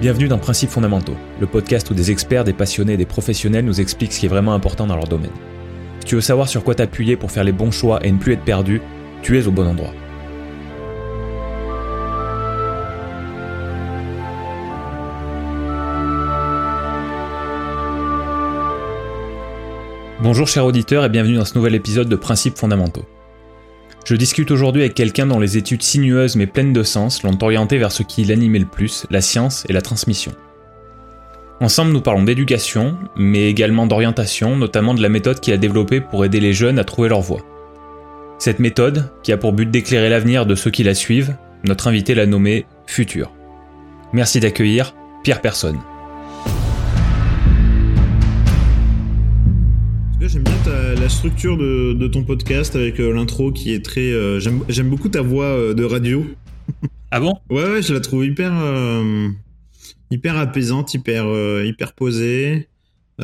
Bienvenue dans Principes fondamentaux, le podcast où des experts, des passionnés et des professionnels nous expliquent ce qui est vraiment important dans leur domaine. Si tu veux savoir sur quoi t'appuyer pour faire les bons choix et ne plus être perdu, tu es au bon endroit. Bonjour chers auditeurs et bienvenue dans ce nouvel épisode de Principes fondamentaux. Je discute aujourd'hui avec quelqu'un dont les études sinueuses mais pleines de sens l'ont orienté vers ce qui l'animait le plus, la science et la transmission. Ensemble, nous parlons d'éducation, mais également d'orientation, notamment de la méthode qu'il a développée pour aider les jeunes à trouver leur voie. Cette méthode, qui a pour but d'éclairer l'avenir de ceux qui la suivent, notre invité l'a nommée Futur. Merci d'accueillir Pierre Personne. J'aime bien ta- la structure de, de ton podcast avec euh, l'intro qui est très. euh, J'aime beaucoup ta voix euh, de radio. Ah bon? Ouais, ouais, je la trouve hyper, hyper apaisante, hyper, hyper posée,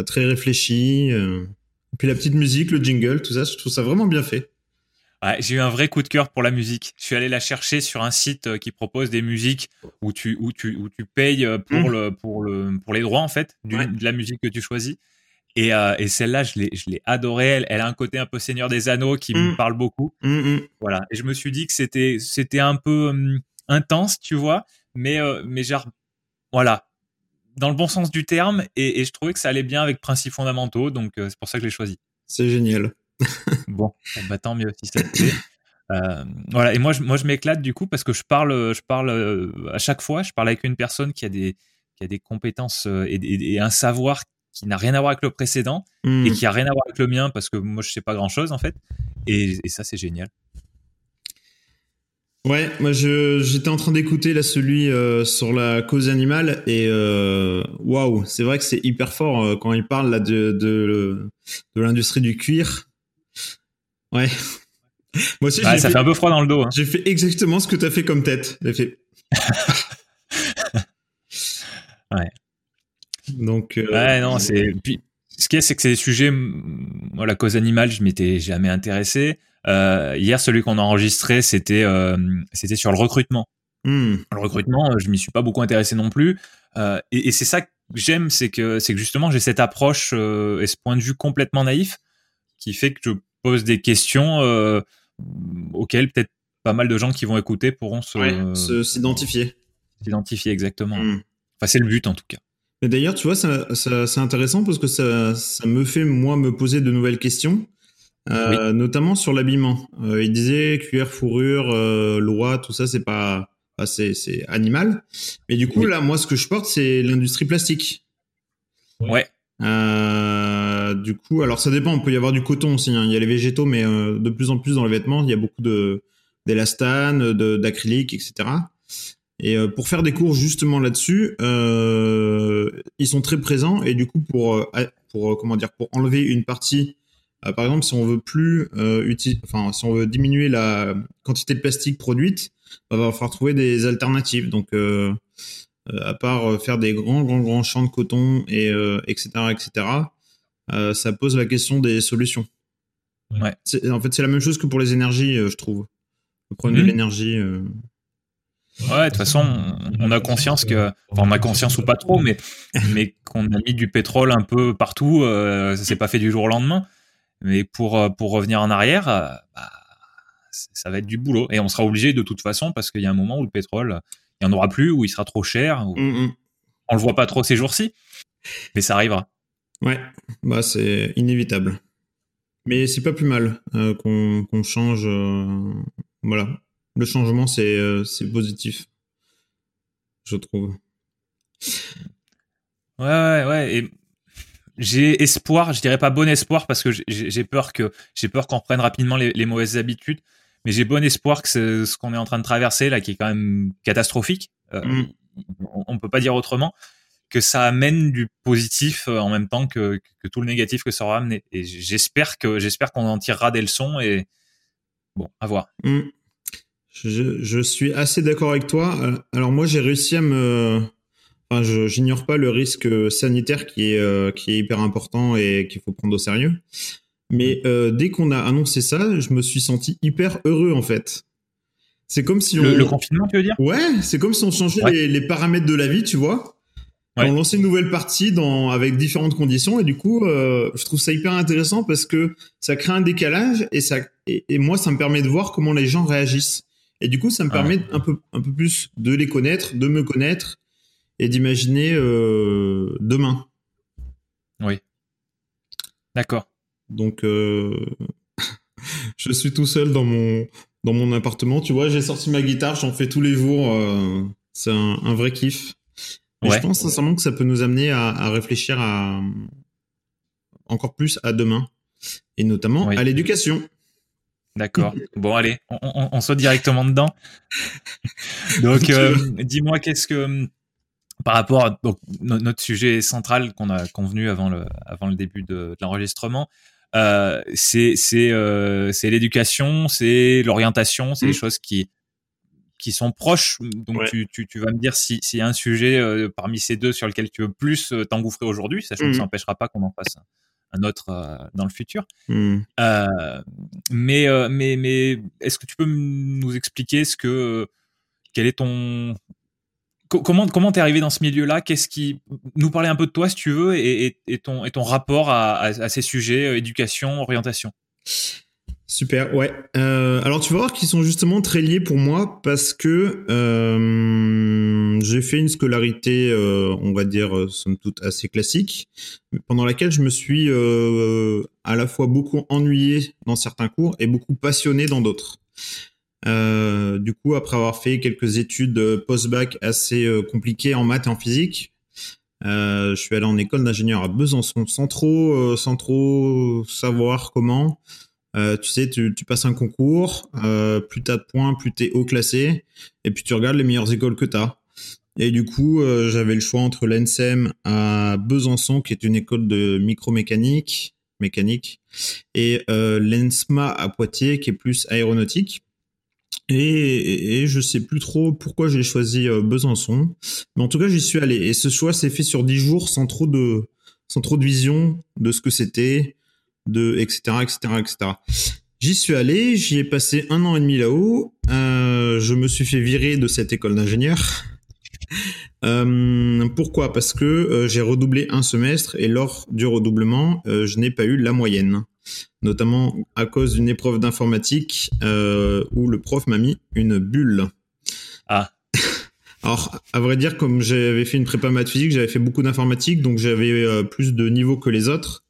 très réfléchie. Et puis la petite musique, le jingle, tout ça, je trouve ça vraiment bien fait. Ouais, j'ai eu un vrai coup de cœur pour la musique. Je suis allé la chercher sur un site qui propose des musiques où tu, où tu, où tu payes pour, Mm. le, pour, le, pour les droits, en fait, du- Ouais. de la musique que tu choisis. Et, euh, et celle-là, je l'ai, je l'ai adorée. Elle, elle a un côté un peu Seigneur des Anneaux qui me Mm. parle beaucoup. Hum, hum. Voilà. Et je me suis dit que c'était, c'était un peu hum, intense, tu vois, mais, euh, mais genre, voilà, dans le bon sens du terme. Et, et je trouvais que ça allait bien avec principes fondamentaux. Donc, euh, c'est pour ça que je l'ai choisi. C'est génial. Bon, bon, bah, tant mieux si ça te plaît. Euh, voilà, et moi je, moi je m'éclate du coup parce que je parle, je parle euh, à chaque fois, je parle avec une personne qui a des, qui a des compétences euh, et, et- et un savoir qui n'a rien à voir avec le précédent Hum. et qui a rien à voir avec le mien parce que moi je sais pas grand chose en fait. Et, et ça c'est génial. Ouais, moi j'étais en train d'écouter là celui euh, sur la cause animale et euh, waouh, c'est vrai que c'est hyper fort euh, quand il parle là de de, de l'industrie du cuir. Ouais. Moi aussi Ouais, ça fait, fait un peu froid dans le dos. hein. j'ai fait exactement ce que t'as fait comme tête. J'ai fait. Ouais. Donc. euh, Ouais, non, c'est. Puis, ce qu'il y a, c'est que c'est des sujets. Moi, la cause animale, je m'étais jamais intéressé. Euh, hier, celui qu'on a enregistré, c'était euh, c'était sur le recrutement. hmm, le recrutement, je m'y suis pas beaucoup intéressé non plus. Et et c'est ça que j'aime, c'est que c'est que justement j'ai cette approche et ce point de vue complètement naïf qui fait que je pose des questions auxquelles peut-être pas mal de gens qui vont écouter pourront se ouais, se- s'identifier. s'identifier exactement. Hmm. Enfin, c'est le but en tout cas. Mais d'ailleurs, tu vois, ça, ça- c'est intéressant parce que ça, ça me fait, moi, me poser de nouvelles questions, euh, notamment sur l'habillement. Euh, il disait cuir, fourrure, euh, loi, tout ça, c'est pas, enfin, c'est, c'est animal. Mais du coup, Oui. là, moi, ce que je porte, c'est l'industrie plastique. Ouais. Euh, du coup, alors ça dépend, on peut y avoir du coton aussi, hein. il y a les végétaux, mais euh, de plus en plus dans les vêtements, il y a beaucoup de d'élastane, de, d'acrylique, etc. Et euh, pour faire des cours justement là-dessus, euh, ils sont très présents et du coup pour euh, pour euh, comment dire pour enlever une partie, euh, par exemple si on veut plus euh, enfin si on veut diminuer la quantité de plastique produite, bah, va falloir trouver des alternatives. Donc à part faire des grands, grands, grands champs de coton et euh, etc., etc., euh, ça pose la question des solutions. Ouais. En fait, c'est la même chose que pour les énergies, je trouve. Le problème de l'énergie. Ouais, de toute façon, on- a conscience que, enfin, on a conscience ou pas trop, mais, mais qu'on a mis du pétrole un peu partout, euh, ça s'est pas fait du jour au lendemain. Mais pour, euh, pour revenir en arrière, euh, bah, ça va être du boulot. Et on sera obligé de toute façon, parce qu'il y a un moment où le pétrole, il y en aura plus, où il sera trop cher, où mm, mm. on le voit pas trop ces jours-ci. Mais ça arrivera. Ouais, bah c'est inévitable. Mais c'est pas plus mal euh, qu'on change. euh, voilà, le changement c'est euh, c'est positif, je trouve. Ouais, ouais, ouais. Et j'ai espoir, je dirais pas bon espoir parce que j'ai- peur que j'ai peur qu'on reprenne rapidement les, les mauvaises habitudes. Mais j'ai bon espoir que ce, ce qu'on est en train de traverser là, qui est quand même catastrophique, euh, Mm. on, on peut pas dire autrement, que ça amène du positif euh, en même temps que, que tout le négatif que ça aura amené. Et j'espère que j'espère qu'on en tirera des leçons et bon, à voir. Mm. Je, je suis assez d'accord avec toi. Euh, Alors moi j'ai réussi à me. Enfin, je- j'ignore pas le risque sanitaire qui est euh, qui est hyper important et qu'il faut prendre au sérieux. Mais euh, dès qu'on a annoncé ça, je me suis senti hyper heureux en fait. C'est comme si on. Le, le confinement, tu veux dire? Ouais, c'est comme si on changeait Ouais. les, les paramètres de la vie, tu vois. on lance une nouvelle partie dans avec différentes conditions et du coup, euh, je trouve ça hyper intéressant parce que ça crée un décalage et ça et, moi ça me permet de voir comment les gens réagissent. Et du coup, ça me permet un peu un peu plus de les connaître, de me connaître et d'imaginer euh, demain. Oui. D'accord. Donc, euh, je suis tout seul dans mon dans mon appartement. Tu vois, j'ai sorti ma guitare, j'en fais tous les jours. Euh, c'est un, vrai kiff. je pense sincèrement que ça peut nous amener à, réfléchir à encore plus à demain et notamment à l'éducation. D'accord. Bon, allez, on, saute directement dedans. Donc, euh, dis-moi, qu'est-ce que, par rapport à notre sujet central qu'on a convenu avant le, avant le début de l'enregistrement, euh, c'est euh, c'est l'éducation, c'est l'orientation, c'est des mmh. choses qui qui sont proches. Donc tu, tu, tu, vas me dire s'il y a un sujet parmi ces deux sur lequel tu veux plus t'engouffrer aujourd'hui, sachant que ça n'empêchera mmh. pas qu'on en fasse un, autre dans le futur. Mmh. mais mais mais est-ce que tu peux nous expliquer ce que quel est ton comment comment t'es arrivé dans ce milieu-là? Qu'est-ce qui nous parler un peu de toi si tu veux et, ton et ton rapport à, ces sujets euh, éducation, orientation. Super, ouais. Euh, alors tu vas voir qu'ils sont justement très liés pour moi parce que euh, j'ai fait une scolarité, on va dire, somme toute assez classique, pendant laquelle je me suis à la fois beaucoup ennuyé dans certains cours et beaucoup passionné dans d'autres. Euh, du coup, après avoir fait quelques études post-bac assez euh, compliquées en maths et en physique, euh, je suis allé en école d'ingénieur à Besançon sans trop, euh, sans trop savoir comment. Euh, tu sais, tu, tu, passes un concours, plus t'as de points, plus t'es haut classé, et puis tu regardes les meilleures écoles que t'as. Et du coup, j'avais le choix entre l'ENSEM à Besançon, qui est une école de micromécanique, mécanique, et l'ENSMA à Poitiers, qui est plus aéronautique. Et, et, je sais plus trop pourquoi j'ai choisi euh, Besançon, mais en tout cas j'y suis allé. Et ce choix s'est fait sur dix jours sans trop de sans trop de vision de ce que c'était, de etc etc etc. J'y suis allé, j'y ai passé un an et demi là-haut. Euh, je me suis fait virer de cette école d'ingénieur. Euh, pourquoi? Parce que euh, j'ai redoublé un semestre et lors du redoublement, je n'ai pas eu la moyenne, notamment à cause d'une épreuve d'informatique où le prof m'a mis une bulle. Ah. Alors, à vrai dire, comme j'avais fait une prépa maths physique, j'avais fait beaucoup d'informatique, donc j'avais plus de niveau que les autres.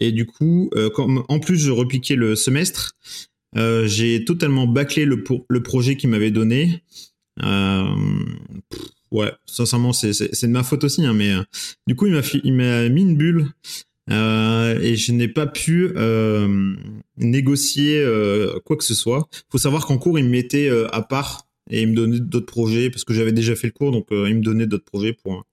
Et du coup, comme en plus je repiquais le semestre, j'ai totalement bâclé le, le projet qu'il m'avait donné. Euh, ouais, sincèrement, c'est de ma faute aussi, hein, mais euh, du coup, il m'a il mis une bulle. Euh, et je n'ai pas pu euh, négocier euh, quoi que ce soit. Faut savoir qu'en cours, il me mettait euh, à part et il me donnait d'autres projets parce que j'avais déjà fait le cours, donc il me donnait d'autres projets pour.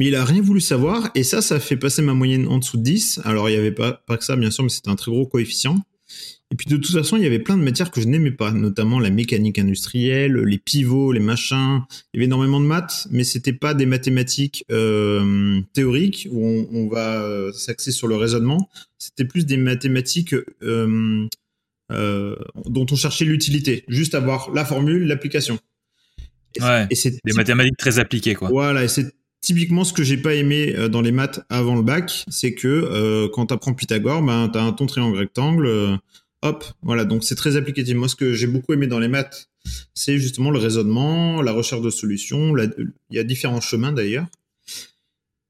Mais il a rien voulu savoir et ça, ça fait passer ma moyenne en dessous de 10. Alors il y avait pas pas que ça, bien sûr, mais c'était un très gros coefficient. Et puis de toute façon, il y avait plein de matières que je n'aimais pas, notamment la mécanique industrielle, les pivots, les machins. Il y avait énormément de maths, mais c'était pas des mathématiques euh, théoriques où on, on va euh, s'axer sur le raisonnement. C'était plus des mathématiques euh, euh, dont on cherchait l'utilité, juste avoir la formule, l'application. Ouais. Et c'est des mathématiques très appliquées, quoi. Voilà, et c'est typiquement ce que j'ai pas aimé euh, dans les maths avant le bac, c'est que euh, quand tu apprends Pythagore, ben t'as un ton triangle rectangle Hop, voilà, donc c'est très applicatif. Moi, ce que j'ai beaucoup aimé dans les maths, c'est justement le raisonnement, la recherche de solutions. il y a différents chemins d'ailleurs.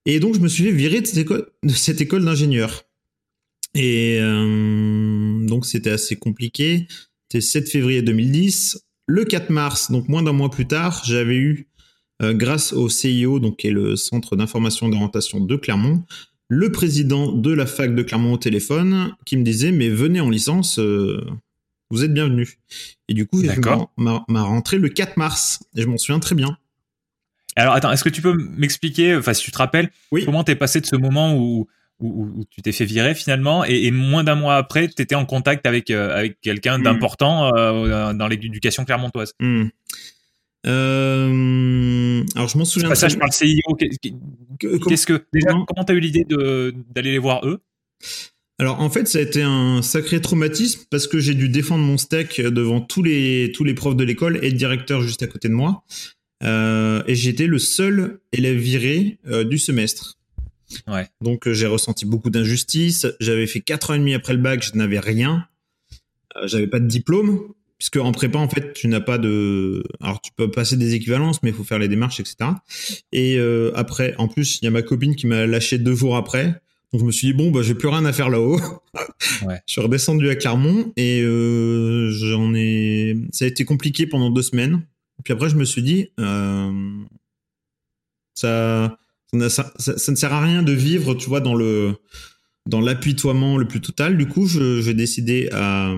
Et donc, je me suis fait virer de cette école, d'ingénieur. Et euh, donc, c'était assez compliqué. C'était 7 février 2010. Le 4 mars, donc moins d'un mois plus tard, j'avais eu, euh, grâce au CIO, donc qui est le Centre d'information et d'orientation de Clermont, le président de la fac de Clermont au téléphone qui me disait mais venez en licence, euh, vous êtes bienvenus. Et du coup, ma, ma, rentrée le 4 mars et je m'en souviens très bien. Alors attends, est-ce que tu peux m'expliquer, enfin si tu te rappelles, oui. comment t'es passé de ce moment où, où, tu t'es fait virer finalement? Et, moins d'un mois après, tu étais en contact avec, euh, avec quelqu'un hmm. d'important euh, dans l'éducation clermontoise? Hmm. Euh, alors je m'en souviens. Passage par le CIO. Qu'est-ce que déjà comment t'as eu l'idée d'aller les voir eux? Alors en fait, ça a été un sacré traumatisme parce que j'ai dû défendre mon steak devant tous les tous les profs de l'école et le directeur juste à côté de moi. Euh, et j'étais le seul élève viré euh, du semestre. Ouais. Donc j'ai ressenti beaucoup d'injustice. J'avais fait quatre ans et demi après le bac, je n'avais rien. J'avais pas de diplôme, puisque en prépa en fait tu n'as pas de. Alors tu peux passer des équivalences, mais il faut faire les démarches, etc. Et euh, après, en plus, il y a ma copine qui m'a lâché deux jours après. Donc je me suis dit bon bah j'ai plus rien à faire là-haut. Ouais. Je suis redescendu à Clermont et euh, j'en ai. Ça a été compliqué pendant deux semaines. Puis après je me suis dit euh, ça- ça ne sert à rien de vivre, tu vois, dans le dans l'apitoiement le plus total. Du coup, je, j'ai décidé à,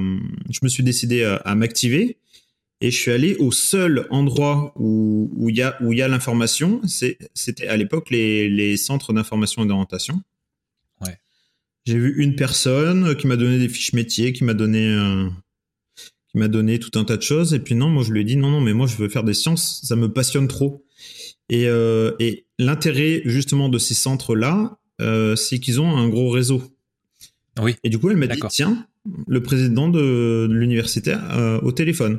je me suis décidé à, à m'activer et je suis allé au seul endroit où où il y a où y a l'information. C'était à l'époque les, les centres d'information et d'orientation. Ouais. J'ai vu une personne qui m'a donné des fiches métiers, qui m'a donné euh, qui m'a donné tout un tas de choses. Et puis non, moi je lui ai dit non, non, mais moi je veux faire des sciences, ça me passionne trop. Et, euh, et l'intérêt justement de ces centres-là, euh, c'est qu'ils ont un gros réseau. Oui. Et du coup, elle m'a dit tiens, le président de, de l'université euh, au téléphone.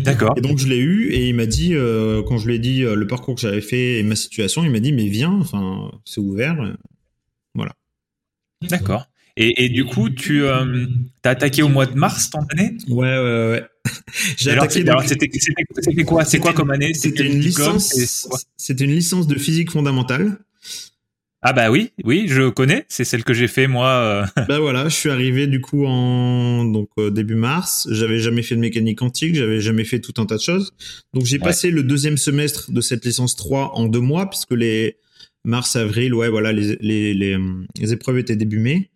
D'accord. Et donc je l'ai eu et il m'a dit euh, quand je lui ai dit le parcours que j'avais fait et ma situation, il m'a dit mais viens, enfin c'est ouvert. D'accord. Et, et du coup, tu euh, as attaqué au mois de mars ton année? Ouais ouais ouais. J'ai attaqué donc- c'était quoi? C'est quoi comme année? C'était une licence. C'était une licence de physique fondamentale. Ah bah oui, oui, je connais. C'est celle que j'ai fait moi. euh. bah voilà, je suis arrivé du coup en donc euh, début mars. J'avais jamais fait de mécanique quantique, j'avais jamais fait tout un tas de choses. Donc j'ai Ouais. passé le deuxième semestre de cette licence 3 en deux mois puisque les mars avril ouais voilà les les les, hum, les épreuves étaient début mai.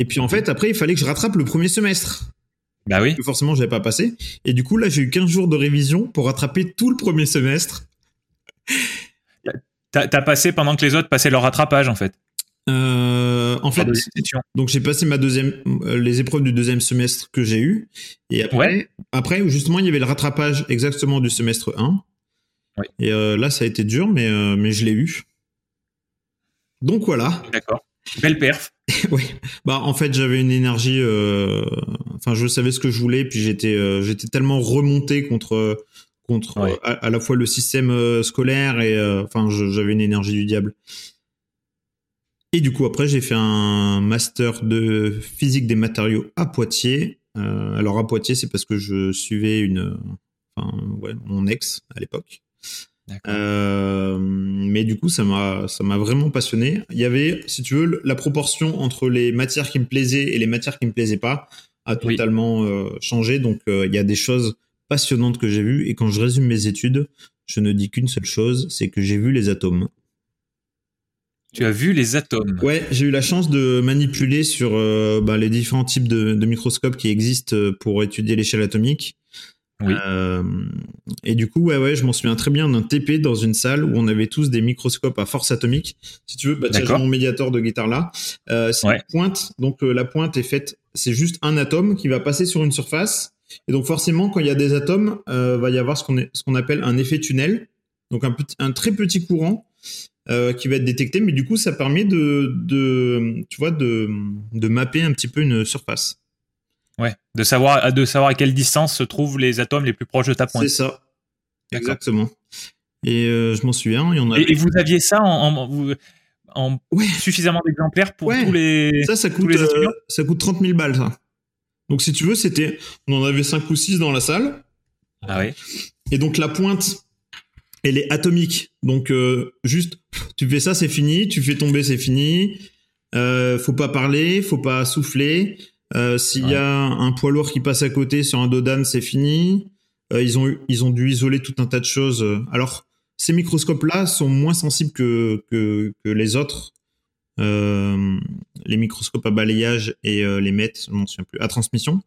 Et puis en fait après il fallait que je rattrape le premier semestre. Bah oui. que forcément j'avais pas passé. Et du coup là j'ai eu 15 jours de révision pour rattraper tout le premier semestre. T'as as passé pendant que les autres passaient leur rattrapage en fait. Euh, en fait. Donc j'ai passé ma deuxième, euh, les épreuves du deuxième semestre que j'ai eu. Et après, Ouais. après justement il y avait le rattrapage exactement du semestre 1. Oui. Et euh, là ça a été dur, mais euh, mais je l'ai eu. Donc voilà. D'accord. Belle perf. oui. Bah en fait j'avais une énergie. Enfin je savais ce que je voulais, puis j'étais j'étais tellement remonté contre contre Ouais. euh, à, à la fois le système euh, scolaire et euh, enfin j'avais une énergie du diable. Et du coup après j'ai fait un master de physique des matériaux à Poitiers. Alors à Poitiers c'est parce que je suivais une enfin ouais mon ex à l'époque. Euh, mais du coup, ça m'a, ça m'a vraiment passionné. Il y avait, si tu veux, la proportion entre les matières qui me plaisaient et les matières qui me plaisaient pas a Oui. totalement euh, changé. Donc, euh, il y a des choses passionnantes que j'ai vues. Et quand je résume mes études, je ne dis qu'une seule chose, c'est que j'ai vu les atomes. Tu as vu les atomes. Ouais, j'ai eu la chance de manipuler sur euh, bah, les différents types de, de microscopes qui existent euh, pour étudier l'échelle atomique. Oui. Euh, et du coup, ouais, ouais, je m'en souviens très bien d'un TP dans une salle où on avait tous des microscopes à force atomique. Si tu veux, bah, tiens, mon médiator de guitare là. Euh, c'est Ouais. une pointe. Donc la pointe est faite, c'est juste un atome qui va passer sur une surface. Et donc forcément, quand il y a des atomes, euh, va y avoir ce qu'on est- ce qu'on appelle un effet tunnel. Donc un, petit, un très petit courant euh, qui va être détecté, mais du coup, ça permet de, de tu vois, de, de mapper un petit peu une surface. Ouais. De savoir, de savoir à quelle distance se trouvent les atomes les plus proches de ta pointe. C'est ça. Exactement. Et euh, je m'en souviens, il y en a. Et, et vous aviez ça en, en- vous- en Ouais. suffisamment d'exemplaires pour Ouais. tous les. Ça, ça coûte, les euh, étudiants? ça coûte 30 000 balles, ça. Donc, si tu veux, c'était, on en avait 5 ou 6 dans la salle. Ah oui. Et donc, la pointe, elle est atomique. Donc, euh, juste, tu fais ça, c'est fini. Tu fais tomber, c'est fini. Euh, faut pas parler, faut pas souffler. Euh, S'il y a un poids lourd qui passe à côté sur un dos d'âne, c'est fini. Ils ont ils ont dû isoler tout un tas de choses. Alors ces microscopes-là sont moins sensibles que que, que les autres. Euh, les microscopes à balayage et euh, les MET, je m'en souviens plus, à transmission.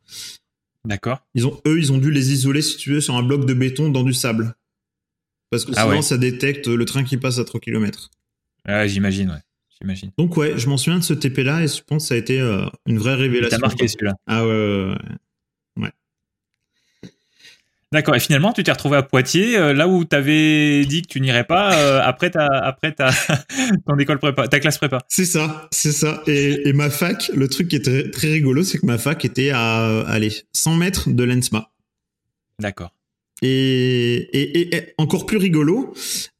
D'accord. Ils ont eux, ils ont dû les isoler si tu veux sur un bloc de béton dans du sable. Parce que Ah sinon ouais. ça détecte le train qui passe à 3 km. Ah, j'imagine, ouais. J'imagine. Donc ouais, je m'en souviens de ce TP là et je pense que ça a été euh, une vraie T'as révélation. marqué celui-là. Ah ouais, ouais, ouais. D'accord. Et finalement, tu t'es retrouvé à Poitiers, euh, là où t'avais dit que tu n'irais pas euh, après ta, après ta, ton école prépa, ta classe prépa. C'est ça, c'est ça. Et, et ma fac, le truc qui est très, très rigolo, c'est que ma fac était à, allez, 100 mètres de l'ENSMA. D'accord. Et, et, encore plus rigolo,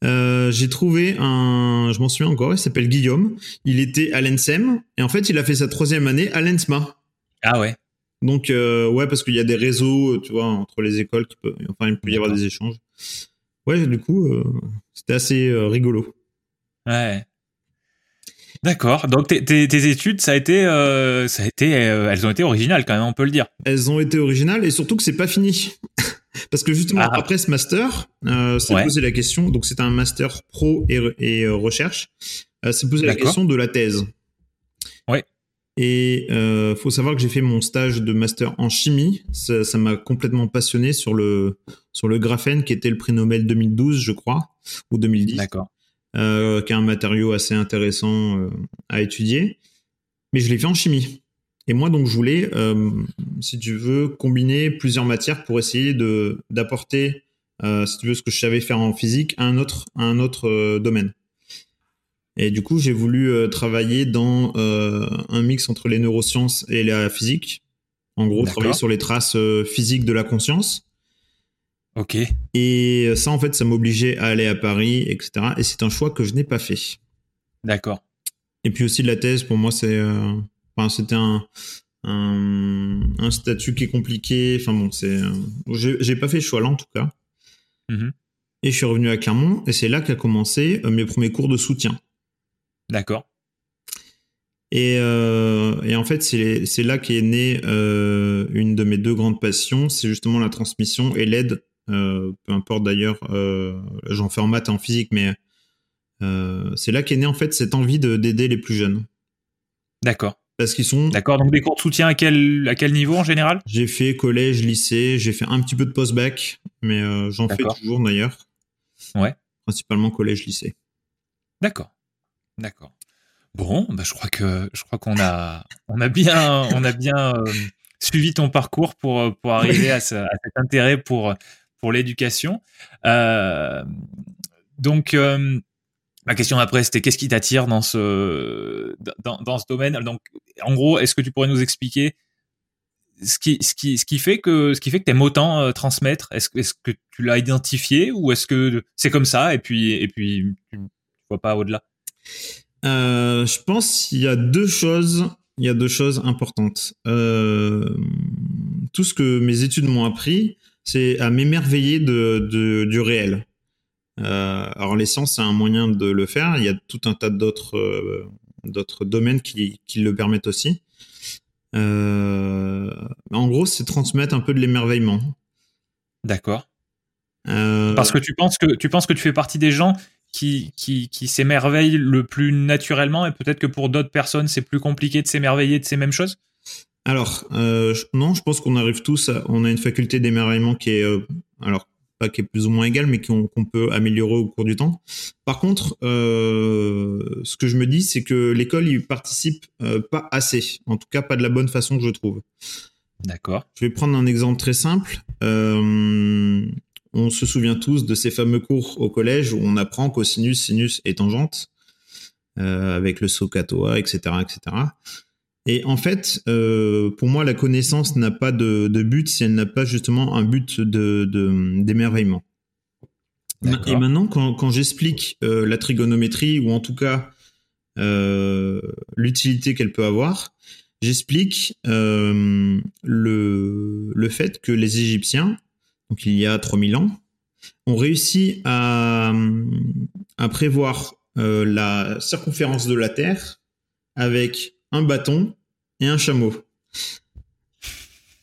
euh, j'ai trouvé un, je m'en souviens encore, il s'appelle Guillaume. Il était à l'ENSEM et en fait, il a fait sa troisième année à l'ENSMA. Ah ouais. Donc euh, ouais, parce qu'il y a des réseaux, tu vois, entre les écoles, qui peut, enfin, il peut y avoir des échanges. Ouais, du coup, euh, c'était assez euh, rigolo. Ouais. D'accord. Donc tes, tes, études, ça a été, euh, ça a été, euh, elles ont été originales quand même, on peut le dire. Elles ont été originales et surtout que c'est pas fini. Parce que justement ah. après ce master, euh, c'est posé la question. Donc c'est un master pro et, et euh, recherche. Euh, c'est posé la question de la thèse. Ouais. Et euh, faut savoir que j'ai fait mon stage de master en chimie. Ça m'a complètement passionné sur le sur le graphène qui était le prix Nobel 2012, je crois, ou 2010. D'accord. Euh, qui est un matériau assez intéressant euh, à étudier. Mais je l'ai fait en chimie. Et moi, donc, je voulais, euh, si tu veux, combiner plusieurs matières pour essayer de d'apporter, si tu veux, ce que je savais faire en physique à un autre, à un autre domaine. Et du coup, j'ai voulu travailler dans un mix entre les neurosciences et la physique. En gros, travailler sur les traces physiques de la conscience. Ok. Et ça, en fait, ça m'obligeait à aller à Paris, etc. Et c'est un choix que je n'ai pas fait. D'accord. Et puis aussi la thèse, pour moi, c'est, euh, enfin, c'était un, un, statut qui est compliqué. Enfin bon, c'est, euh, j'ai pas fait ce choix-là en tout cas. Mm-hmm. Et je suis revenu à Clermont, et c'est là qu'a commencé euh, mes premiers cours de soutien. D'accord. Et, et, en fait, c'est là qu'est née une de mes deux grandes passions, c'est justement la transmission et l'aide euh, peu importe d'ailleurs, euh, j'en fais en maths et en physique, mais euh, c'est là qu'est née en fait cette envie d'aider les plus jeunes. D'accord. Parce qu'ils sont. D'accord. Donc des cours de soutien à quel à quel niveau en général? J'ai fait collège, lycée, j'ai fait un petit peu de post-bac, mais j'en fais toujours d'ailleurs. Ouais. Principalement collège, lycée. D'accord. D'accord. Bon, bah je crois que je crois qu'on a on a bien on a bien suivi ton parcours pour pour arriver à, cet intérêt pour pour l'éducation. Euh, donc, euh, ma question après, c'était qu'est-ce qui t'attire dans ce, dans, dans, ce domaine? Donc, en gros, est-ce que tu pourrais nous expliquer ce qui, ce qui, ce qui fait que, ce qui fait que t'aimes autant euh, transmettre? Est-ce est que tu l'as identifié ou est-ce que c'est comme ça et puis, et puis tu vois pas au-delà? Je pense qu'il y a deux choses. Il y a deux choses importantes. tout ce que mes études m'ont appris, c'est à m'émerveiller de, du réel. Euh, alors les sciences, c'est un moyen de le faire. Il y a tout un tas d'autres euh, d'autres domaines qui, qui, le permettent aussi. Euh, en gros, c'est transmettre un peu de l'émerveillement. D'accord. Parce que tu penses que tu penses que tu fais partie des gens qui, qui, qui s'émerveillent le plus naturellement et peut-être que pour d'autres personnes, c'est plus compliqué de s'émerveiller de ces mêmes choses? Alors, euh, non, je pense qu'on arrive tous, à, on a une faculté d'émerveillement qui est, euh, alors pas qui est plus ou moins égale, mais qu'on peut améliorer au cours du temps. Par contre, euh, ce que je me dis, c'est que l'école y participe pas assez, en tout cas pas de la bonne façon que je trouve. D'accord. Je vais prendre un exemple très simple. Euh, on se souvient tous de ces fameux cours au collège où on apprend cosinus, sinus et tangente, euh, avec le SOHCAHTOA, etc., etc. Et en fait, euh, pour moi, la connaissance n'a pas de, but si elle n'a pas justement un but de d'émerveillement. Et maintenant, quand, j'explique euh, la trigonométrie ou en tout cas l'utilité qu'elle peut avoir, j'explique le, le fait que les Égyptiens, donc il y a 3000 ans, ont réussi à, à prévoir la circonférence de la Terre avec un bâton et un chameau.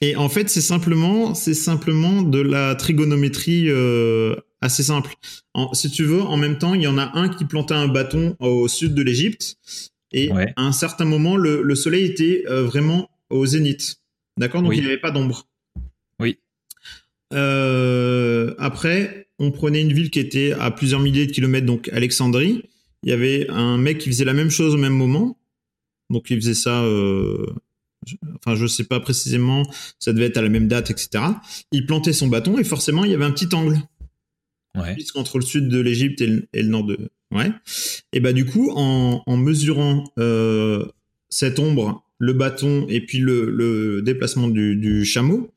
Et en fait, c'est simplement, c'est simplement de la trigonométrie euh, assez simple. si tu veux, en même temps, il y en a un qui plantait un bâton au sud de l'Égypte, et à un certain moment, le, soleil était euh, vraiment au zénith. D'accord? Donc il n'y avait pas d'ombre. Euh, après, on prenait une ville qui était à plusieurs milliers de kilomètres, donc Alexandrie. Il y avait un mec qui faisait la même chose au même moment. Donc il faisait ça, euh, enfin je sais pas précisément, ça devait être à la même date, etc. Il plantait son bâton et forcément il y avait un petit angle. Ouais. Entre le sud de l'Égypte et, le nord de. Ouais. Et bah du coup, en, mesurant euh, cette ombre, le bâton et puis le, déplacement du, chameau,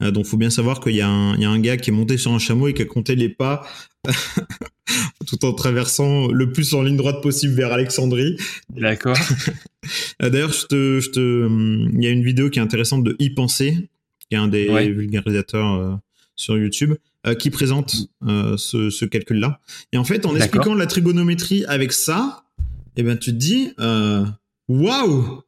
donc, faut bien savoir qu'il y, a un- il y a un gars qui est monté sur un chameau et qui a compté les pas tout en traversant le plus en ligne droite possible vers Alexandrie. D'accord. Euh, D'ailleurs, je te, je te, hum, il y a une vidéo qui est intéressante de Y penser, qui est un des Ouais. vulgarisateurs euh, sur YouTube, euh, qui présente euh, ce, ce calcul-là. Et en fait, en expliquant la trigonométrie avec ça, eh ben, tu te dis, euh, waouh,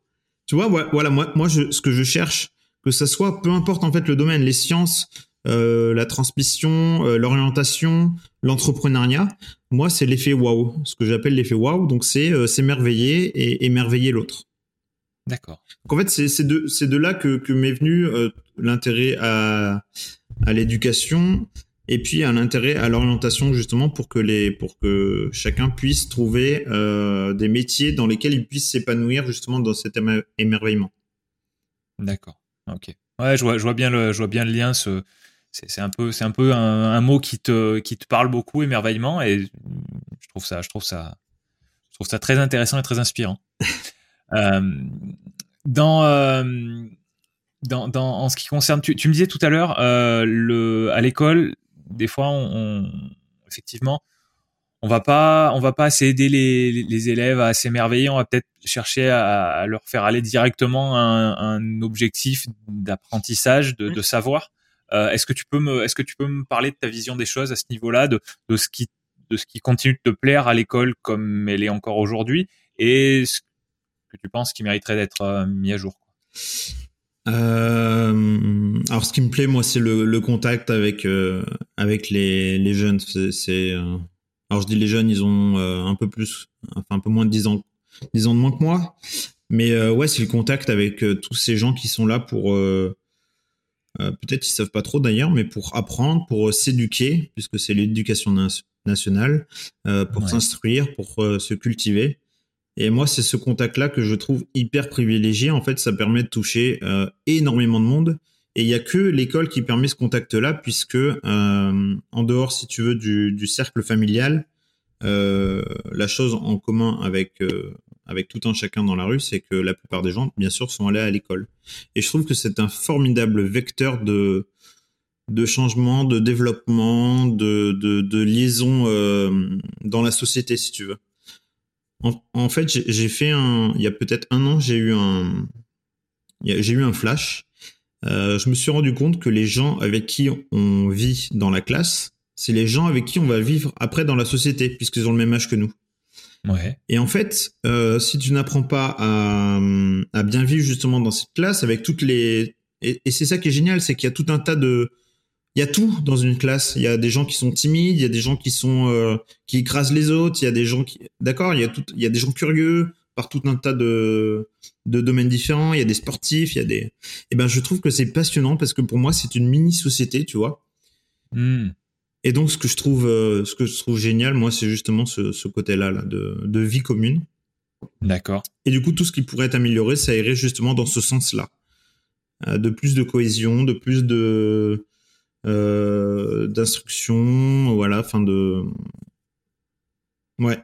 tu vois, voilà, moi, moi, je, ce que je cherche, que ça soit, peu importe en fait le domaine, les sciences, euh, la transmission, euh, l'orientation, l'entrepreneuriat, moi, c'est l'effet waouh, ce que j'appelle l'effet waouh. Donc, c'est euh, s'émerveiller et émerveiller l'autre. D'accord. Donc, en fait, c'est c'est de, c'est de là que, que m'est venu euh, l'intérêt à, à l'éducation et puis à l'intérêt à l'orientation justement pour que les pour que chacun puisse trouver euh, des métiers dans lesquels il puisse s'épanouir justement dans cet émer- émerveillement. D'accord. Ok. Ouais, je vois, je vois bien le, je vois bien le lien. Ce, c'est, c'est un peu, c'est un peu un, un mot qui te, qui te parle beaucoup, émerveillement, et je trouve ça, je trouve ça, je trouve ça très intéressant et très inspirant. euh, dans, euh, dans, dans, en ce qui concerne, tu, tu me disais tout à l'heure, euh, le, à l'école, des fois, on, on- effectivement, on va pas, on va pas assez aider les, les- élèves à s'émerveiller. On va peut-être chercher à, à leur faire aller directement à un, un objectif d'apprentissage, de, de savoir. Euh, est-ce que tu peux me, est-ce que tu peux me parler de ta vision des choses à ce niveau-là, de, de ce qui, de ce qui continue de te plaire à l'école comme elle est encore aujourd'hui, et ce que tu penses qui mériterait d'être euh, mis à jour. quoi? Euh, alors, ce qui me plaît, moi, c'est le, le contact avec euh, avec les, les jeunes. C'est, c'est, euh, alors, je dis les jeunes, ils ont euh, un peu plus, enfin un peu moins de 10 ans, 10 ans de moins que moi. Mais euh, ouais, c'est le contact avec euh, tous ces gens qui sont là pour euh, peut-être ils savent pas trop d'ailleurs, mais pour apprendre, pour s'éduquer, puisque c'est l'éducation na- nationale, pour Ouais. s'instruire, pour se cultiver. Et moi, c'est ce contact-là que je trouve hyper privilégié. En fait, ça permet de toucher énormément de monde. Et il y a que l'école qui permet ce contact-là, puisque euh, en dehors, si tu veux, du, du cercle familial, euh, la chose en commun avec euh, avec tout un chacun dans la rue, c'est que la plupart des gens, bien sûr, sont allés à l'école. Et je trouve que c'est un formidable vecteur de de changement, de développement, de de, de liaison euh, dans la société, si tu veux. En, en fait, j'ai fait un, il y a peut-être un an, j'ai eu un, j'ai eu un flash. Euh, je me suis rendu compte que les gens avec qui on vit dans la classe, c'est les gens avec qui on va vivre après dans la société, puisqu'ils ont le même âge que nous. Ouais. Et en fait, euh, si tu n'apprends pas à, à bien vivre justement dans cette classe avec toutes les et, et c'est ça qui est génial, c'est qu'il y a tout un tas de il y a tout dans une classe. Il y a des gens qui sont timides, il y a des gens qui sont euh, qui écrasent les autres, il y a des gens qui d'accord, il y a tout il y a des gens curieux par tout un tas de de domaines différents, il y a des sportifs, il y a des et ben je trouve que c'est passionnant parce que pour moi c'est une mini société, tu vois. Hmm. Et donc, ce que je trouve, euh, ce que je trouve génial, moi, c'est justement ce, ce côté-là là, de, de vie commune. D'accord. Et du coup, tout ce qui pourrait être amélioré, ça irait justement dans ce sens-là. Euh, de plus de cohésion, de plus de euh, d'instruction, voilà, enfin de ouais.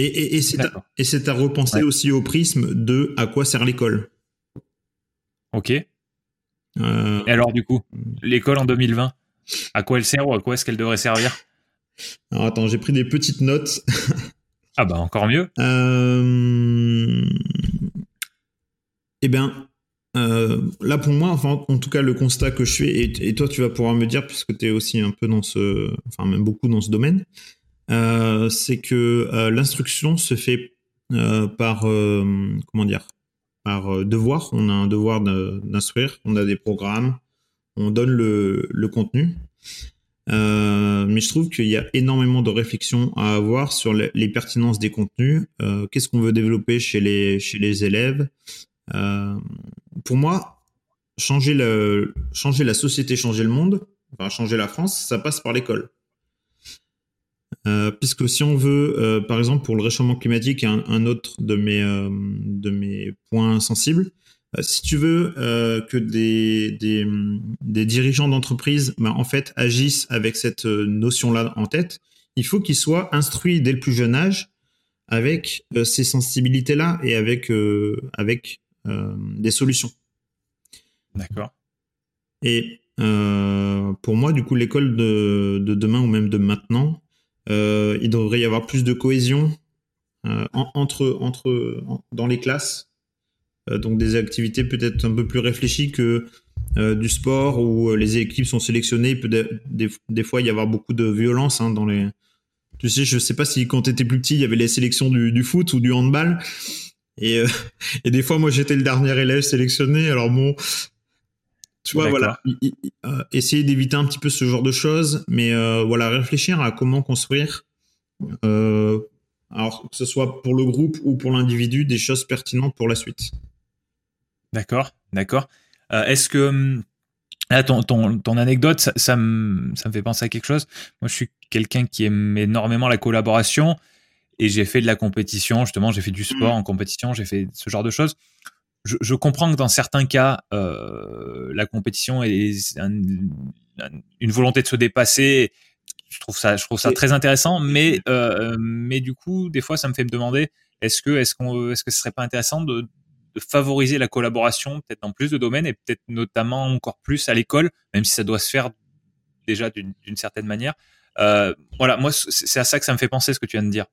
Et, et, et c'est à, et repenser Ouais. aussi au prisme de à quoi sert l'école. Ok. Et Euh, alors, du coup, l'école en 2020, à quoi elle sert ou à quoi est-ce qu'elle devrait servir? Alors attends, j'ai pris des petites notes. Ah bah encore mieux. Euh... Eh bien, euh, là pour moi, enfin, en tout cas, le constat que je fais, et, et toi tu vas pouvoir me dire, puisque tu es aussi un peu dans ce, enfin même beaucoup dans ce domaine, euh, c'est que euh, l'instruction se fait euh, par, euh, comment dire, par euh, devoir. On a un devoir de- d'instruire, on a des programmes, on donne le, contenu. Euh, mais je trouve qu'il y a énormément de réflexion à avoir sur les, pertinences des contenus. Euh, Qu'est-ce qu'on veut développer chez les, chez les élèves? Euh, Pour moi, changer, changer la société, changer le monde, changer la France, ça passe par l'école. Euh, puisque si on veut, euh, par exemple, pour le réchauffement climatique, un, un autre de mes, euh, de mes points sensibles, si tu veux que des, des, des dirigeants d'entreprise ben, en fait agissent avec cette notion-là en tête, il faut qu'ils soient instruits dès le plus jeune âge avec ces sensibilités-là et avec, avec des solutions. D'accord. Et pour moi, du coup, l'école de, de, demain ou même de maintenant, il devrait y avoir plus de cohésion entre, entre, dans les classes. donc des activités peut-être un peu plus réfléchies que du sport où les équipes sont sélectionnées. Il peut des, des, fois y avoir beaucoup de violence hein, dans les. Tu sais, je sais pas si quand tu étais plus petit, il y avait les sélections du, foot ou du handball. Et, euh, et des fois, moi, j'étais le dernier élève sélectionné. Alors bon, tu vois, voilà, euh, essayer d'éviter un petit peu ce genre de choses, mais euh, voilà, réfléchir à comment construire, alors que ce soit pour le groupe ou pour l'individu, des choses pertinentes pour la suite. D'accord, d'accord. Est-ce que hum, ton, ton, ton, anecdote, ça, ça, me, ça me fait penser à quelque chose. Moi, je suis quelqu'un qui aime énormément la collaboration et j'ai fait de la compétition, justement, j'ai fait du sport mm. en compétition, j'ai fait ce genre de choses. Je, je, comprends que dans certains cas, euh, la compétition est une volonté de se dépasser. Je trouve ça, je trouve ça très intéressant, mais euh, mais du coup, des fois, ça me fait me demander est-ce que est-ce qu'on est-ce que ce serait pas intéressant de, de favoriser la collaboration peut-être dans plus de domaines et peut-être notamment encore plus à l'école, même si ça doit se faire déjà d'une certaine manière. Euh, voilà, moi, c'est à ça que ça me fait penser ce que tu viens de dire.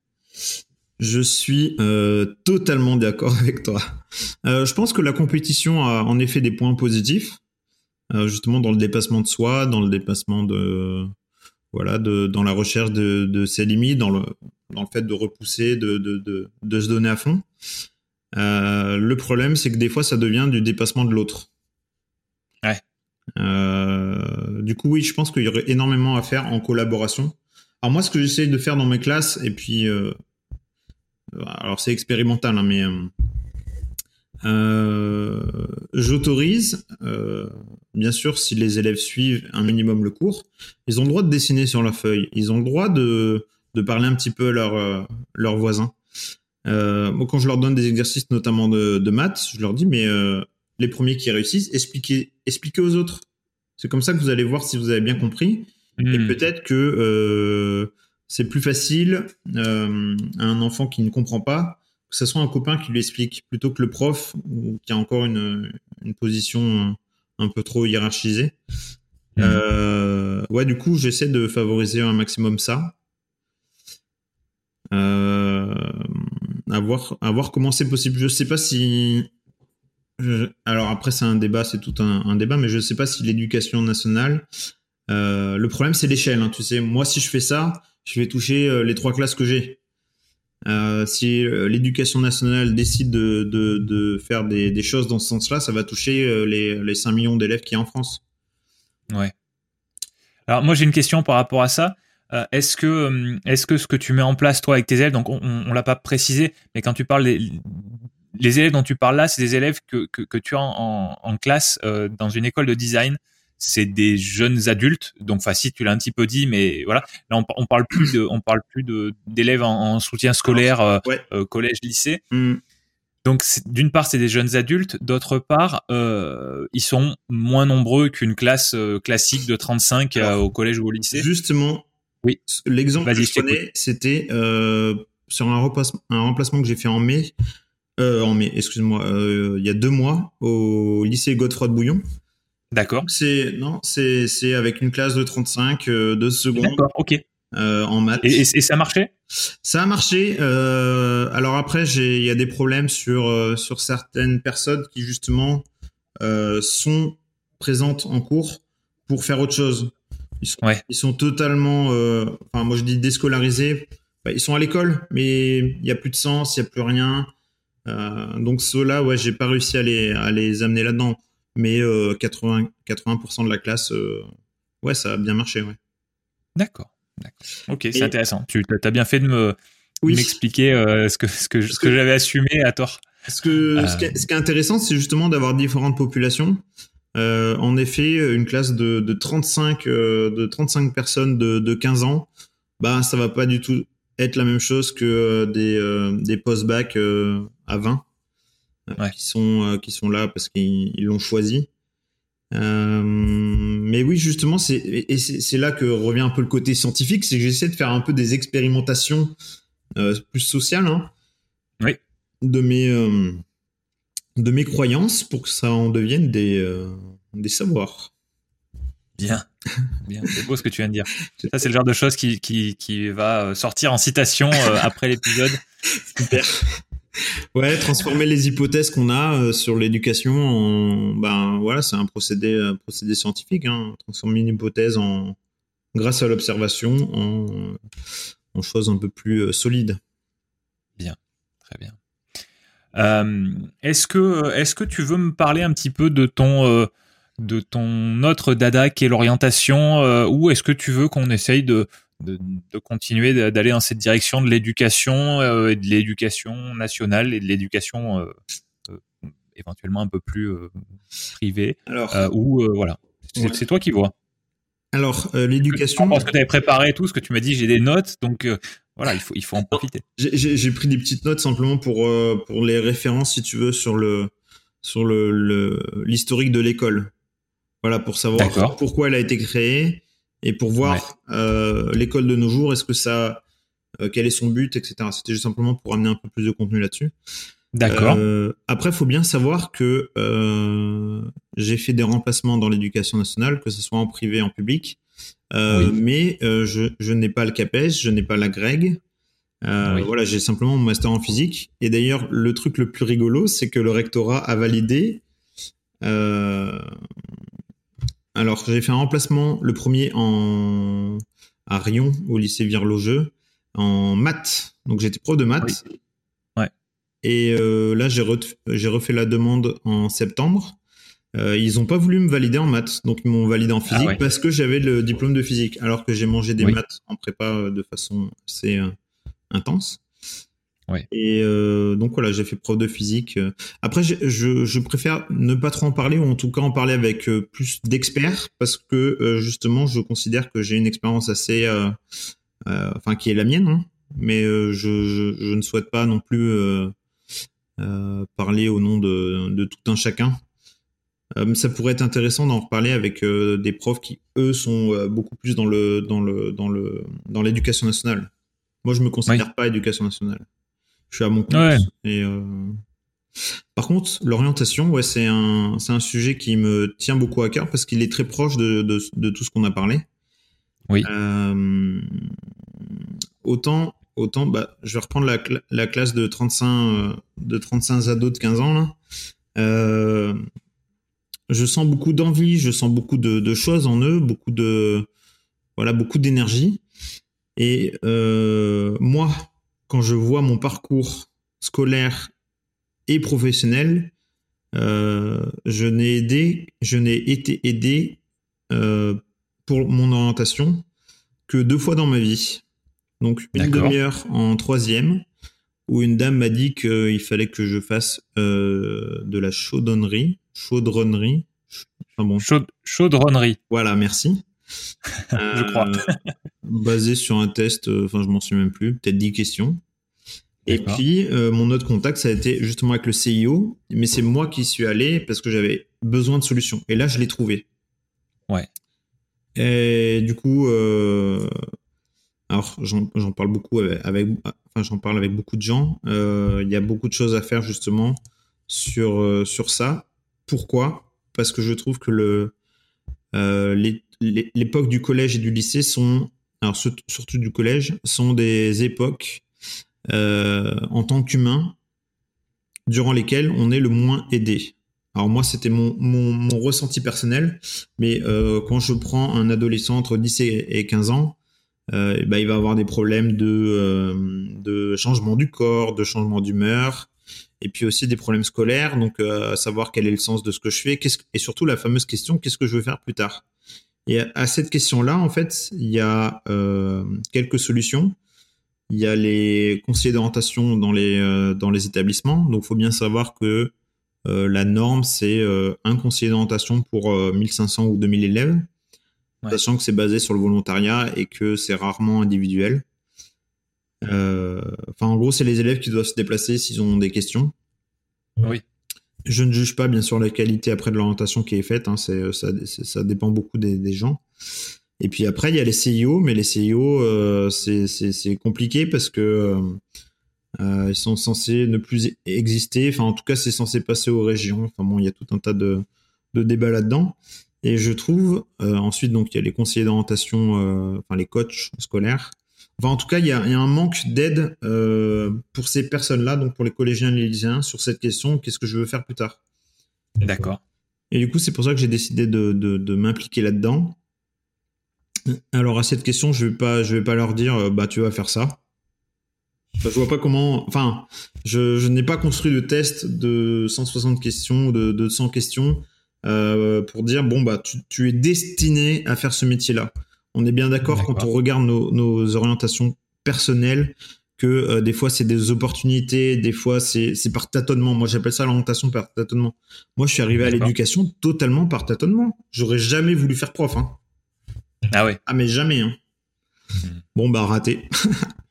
Je suis euh, totalement d'accord avec toi. Euh, je pense que la compétition a en effet des points positifs, euh, justement dans le dépassement de soi, dans le dépassement de voilà, de, dans la recherche de, de, ses limites, dans le dans le fait de repousser, de, de, de, de se donner à fond. Euh, le problème, c'est que des fois, ça devient du dépassement de l'autre. Ouais. Euh, du coup, oui, je pense qu'il y aurait énormément à faire en collaboration. Alors moi, ce que j'essaie de faire dans mes classes, et puis, euh, alors c'est expérimental, hein, mais euh, euh j'autorise, euh, bien sûr, si les élèves suivent un minimum le cours, ils ont le droit de dessiner sur leur feuille, ils ont le droit de, de parler un petit peu à leurs leurs voisins. moi, quand je leur donne des exercices, notamment de, de maths, je leur dis, mais les premiers qui réussissent, expliquez, expliquez aux autres. C'est comme ça que vous allez voir si vous avez bien compris. Et hmm. peut-être que euh, c'est plus facile euh, à un enfant qui ne comprend pas que ce soit un copain qui lui explique plutôt que le prof ou qui a encore une, une position un peu trop hiérarchisée. Hmm. Euh, ouais, du coup, j'essaie de favoriser un maximum ça. Euh, à, voir, à voir comment c'est possible. Je sais pas si. alors après, c'est un débat, c'est tout un, un, débat, mais je sais pas si l'éducation nationale euh, le problème, c'est l'échelle. Hein, tu sais, moi, si je fais ça, je vais toucher euh, les trois classes que j'ai. Euh, si euh, l'éducation nationale décide de, de, de faire des, des, choses dans ce sens-là, ça va toucher les, les 5 millions d'élèves qu'il y a en France. Ouais. Alors moi j'ai une question par rapport à ça. Est-ce que est-ce que ce que tu mets en place toi avec tes élèves, donc on, on, l'a pas précisé, mais quand tu parles des les élèves dont tu parles là, c'est des élèves que, que, tu as en, classe dans une école de design c'est des jeunes adultes. Donc, enfin, si tu l'as un petit peu dit, mais voilà. Là, on, on parle plus de, on parle plus de d'élèves en, soutien scolaire, euh, euh, collège, lycée. Mm. Donc, d'une part, c'est des jeunes adultes. D'autre part, euh, ils sont moins nombreux qu'une classe classique de 35 au collège ou au lycée. Justement. Oui. L'exemple que je prenais, c'était sur un remplacement, un remplacement que j'ai fait en mai. en mai, excuse-moi, il y a deux mois au lycée Godefroy de Bouillon. D'accord. C'est non, c'est c'est avec une classe de 35 euh, de seconde. D'accord, ok. Euh, en maths. Et, et, ça a marché Ça a marché. Euh, alors après, il y a des problèmes sur euh, sur certaines personnes qui justement euh, sont présentes en cours pour faire autre chose. Ils sont, ouais. ils sont totalement, enfin moi je dis déscolarisés. Bah, ils sont à l'école, mais il y a plus de sens, il y a plus rien. donc ceux-là, ouais, j'ai pas réussi à les à les amener là-dedans mais 80, euh, 80% de la classe, euh, ouais, ça a bien marché, ouais. D'accord. Ok, c'est intéressant. Tu as bien fait de me m'expliquer euh, ce que ce que, ce que, j'avais assumé à tort. Ce que ce, qui est, ce, qui est, intéressant, c'est justement d'avoir différentes populations. en effet, une classe de, de 35 de 35 personnes de, de 15 ans, bah ça va pas du tout être la même chose que des des post-bac à 20 qui sont euh, qui sont là parce qu'ils l'ont choisi. Euh, mais oui, justement, c'est et c'est là que revient un peu le côté scientifique, c'est que j'essaie de faire un peu des expérimentations euh, plus sociales, hein, oui. de mes de mes croyances pour que ça en devienne des des savoirs. Bien, bien. C'est beau ce que tu viens de dire. Ça, c'est le genre de choses qui, qui, qui va sortir en citation après l'épisode. Super. Ouais, transformer les hypothèses qu'on a euh, sur l'éducation en, ben voilà, c'est un procédé, procédé scientifique. Hein. Transformer une hypothèse en, grâce à l'observation, en, en choses un peu plus euh, solides. Bien, très bien. Euh, est-ce que, est-ce que tu veux me parler un petit peu de ton, de ton autre dada qui est l'orientation, ou est-ce que tu veux qu'on essaye de de, continuer d'aller dans cette direction de l'éducation euh, et de l'éducation nationale et de l'éducation euh, euh, éventuellement un peu plus privée. Alors, ou voilà, c'est toi qui vois. Alors, l'éducation. Parce que tu avais préparé tout, ce que tu m'as dit, j'ai des notes, donc voilà, il faut, il faut en profiter. J'ai pris des petites notes simplement pour, pour les références, si tu veux, sur le sur le l'historique de l'école. Voilà, pour savoir pourquoi elle a été créée, et pour voir euh, l'école de nos jours, est-ce que ça, euh, quel est son but, etc. C'était juste simplement pour amener un peu plus de contenu là-dessus. D'accord. Euh, après, il faut bien savoir que j'ai fait des remplacements dans l'éducation nationale, que ce soit en privé, en public, mais je, je n'ai pas le CAPES, je n'ai pas la GREG. Voilà, j'ai simplement mon master en physique. Et d'ailleurs, le truc le plus rigolo, c'est que le rectorat a validé alors, j'ai fait un remplacement, le premier en à Rion, au lycée Virlogeux, en maths. Donc, j'étais prof de maths. Ouais. Et euh, là, j'ai, refait la demande en septembre. Euh, ils n'ont pas voulu me valider en maths, donc ils m'ont validé en ah physique parce que j'avais le diplôme de physique, alors que j'ai mangé des maths en prépa euh, de façon assez intense. Et euh, donc voilà, j'ai fait preuve de physique. Après, je, je, préfère ne pas trop en parler, ou en tout cas en parler avec euh, plus d'experts, parce que euh, justement, je considère que j'ai une expérience assez, euh, enfin, qui est la mienne, hein, mais je, je, je, ne souhaite pas non plus parler au nom de, de, tout un chacun. ça pourrait être intéressant d'en reparler avec des profs qui, eux, sont beaucoup plus dans le dans le dans le dans l'éducation nationale. Moi, je me considère pas éducation nationale. Je suis à mon compte. Et, euh... Par contre, l'orientation, ouais, c'est un, c'est un sujet qui me tient beaucoup à cœur parce qu'il est très proche de, de, de tout ce qu'on a parlé. Oui. Euh, autant, autant, bah, je vais reprendre la, la classe de 35, euh, de 35 ados de 15 ans, là. Euh, je sens beaucoup d'envie, je sens beaucoup de, de, choses en eux, beaucoup de, voilà, beaucoup d'énergie. Et euh, moi, quand je vois mon parcours scolaire et professionnel, euh, je n'ai aidé, je n'ai été aidé euh, pour mon orientation que deux fois dans ma vie. Donc une demi-heure en troisième, où une dame m'a dit qu'il fallait que je fasse euh, de la chaudronnerie, chaudronnerie, enfin bon. chaudronnerie. Voilà, merci. je crois. basé sur un test, enfin je m'en souviens même plus, peut-être 10 questions. Et puis, euh, mon autre contact, ça a été justement avec le CIO, mais c'est moi qui suis allé parce que j'avais besoin de solutions. Et là, je l'ai trouvé. Ouais. Et du coup, euh, alors j'en parle beaucoup avec, enfin j'en parle avec beaucoup de gens. Euh, il y a beaucoup de choses à faire justement sur sur ça. Pourquoi? Parce que je trouve que le l'époque du collège et du lycée sont, alors surtout du collège, sont des époques euh, en tant qu'humain durant lesquels on est le moins aidé. Alors moi, c'était mon, mon, ressenti personnel, mais euh, quand je prends un adolescent entre 10 et 15 ans, euh, bah, il va avoir des problèmes de, euh, de changement du corps, de changement d'humeur, et puis aussi des problèmes scolaires, donc euh, savoir quel est le sens de ce que je fais, qu'est-ce, et surtout la fameuse question, qu'est-ce que je veux faire plus tard? Et à cette question-là, en fait, il y a quelques solutions. Il y a les conseillers d'orientation dans les euh, dans les établissements. Donc, il faut bien savoir que euh, la norme c'est euh, un conseiller d'orientation pour 1500 ou 2000 élèves, sachant que c'est basé sur le volontariat et que c'est rarement individuel. Enfin, en gros, c'est les élèves qui doivent se déplacer s'ils ont des questions. Oui. Je ne juge pas bien sûr la qualité après de l'orientation qui est faite. Hein, c'est ça, ça dépend beaucoup des, des gens. Et puis après, il y a les CIO, mais les CIO, euh, c'est compliqué parce que euh, euh, ils sont censés ne plus exister. Enfin, en tout cas, c'est censé passer aux régions. Enfin bon, il y a tout un tas de, de débats là-dedans. Et je trouve, ensuite, donc, il y a les conseillers d'orientation, enfin, les coachs scolaires. Enfin, en tout cas, il y a, un manque d'aide pour ces personnes-là, donc pour les collégiens et les lycéens, sur cette question qu'est-ce que je veux faire plus tard D'accord. Et du coup, c'est pour ça que j'ai décidé de, de m'impliquer là-dedans. Alors à cette question, je vais pas, je vais pas leur dire, euh, bah tu vas faire ça. je vois pas comment. Enfin, je, n'ai pas construit de test de 160 questions, de, de 100 questions euh, pour dire bon bah tu, es destiné à faire ce métier-là. On est bien d'accord quand on regarde nos, orientations personnelles que euh, des fois c'est des opportunités, des fois c'est par tâtonnement. Moi j'appelle ça l'orientation par tâtonnement. Moi je suis arrivé à l'éducation totalement par tâtonnement. J'aurais jamais voulu faire prof. Hein. Ah ouais. Ah mais jamais. Hein. Hmm. Bon bah raté.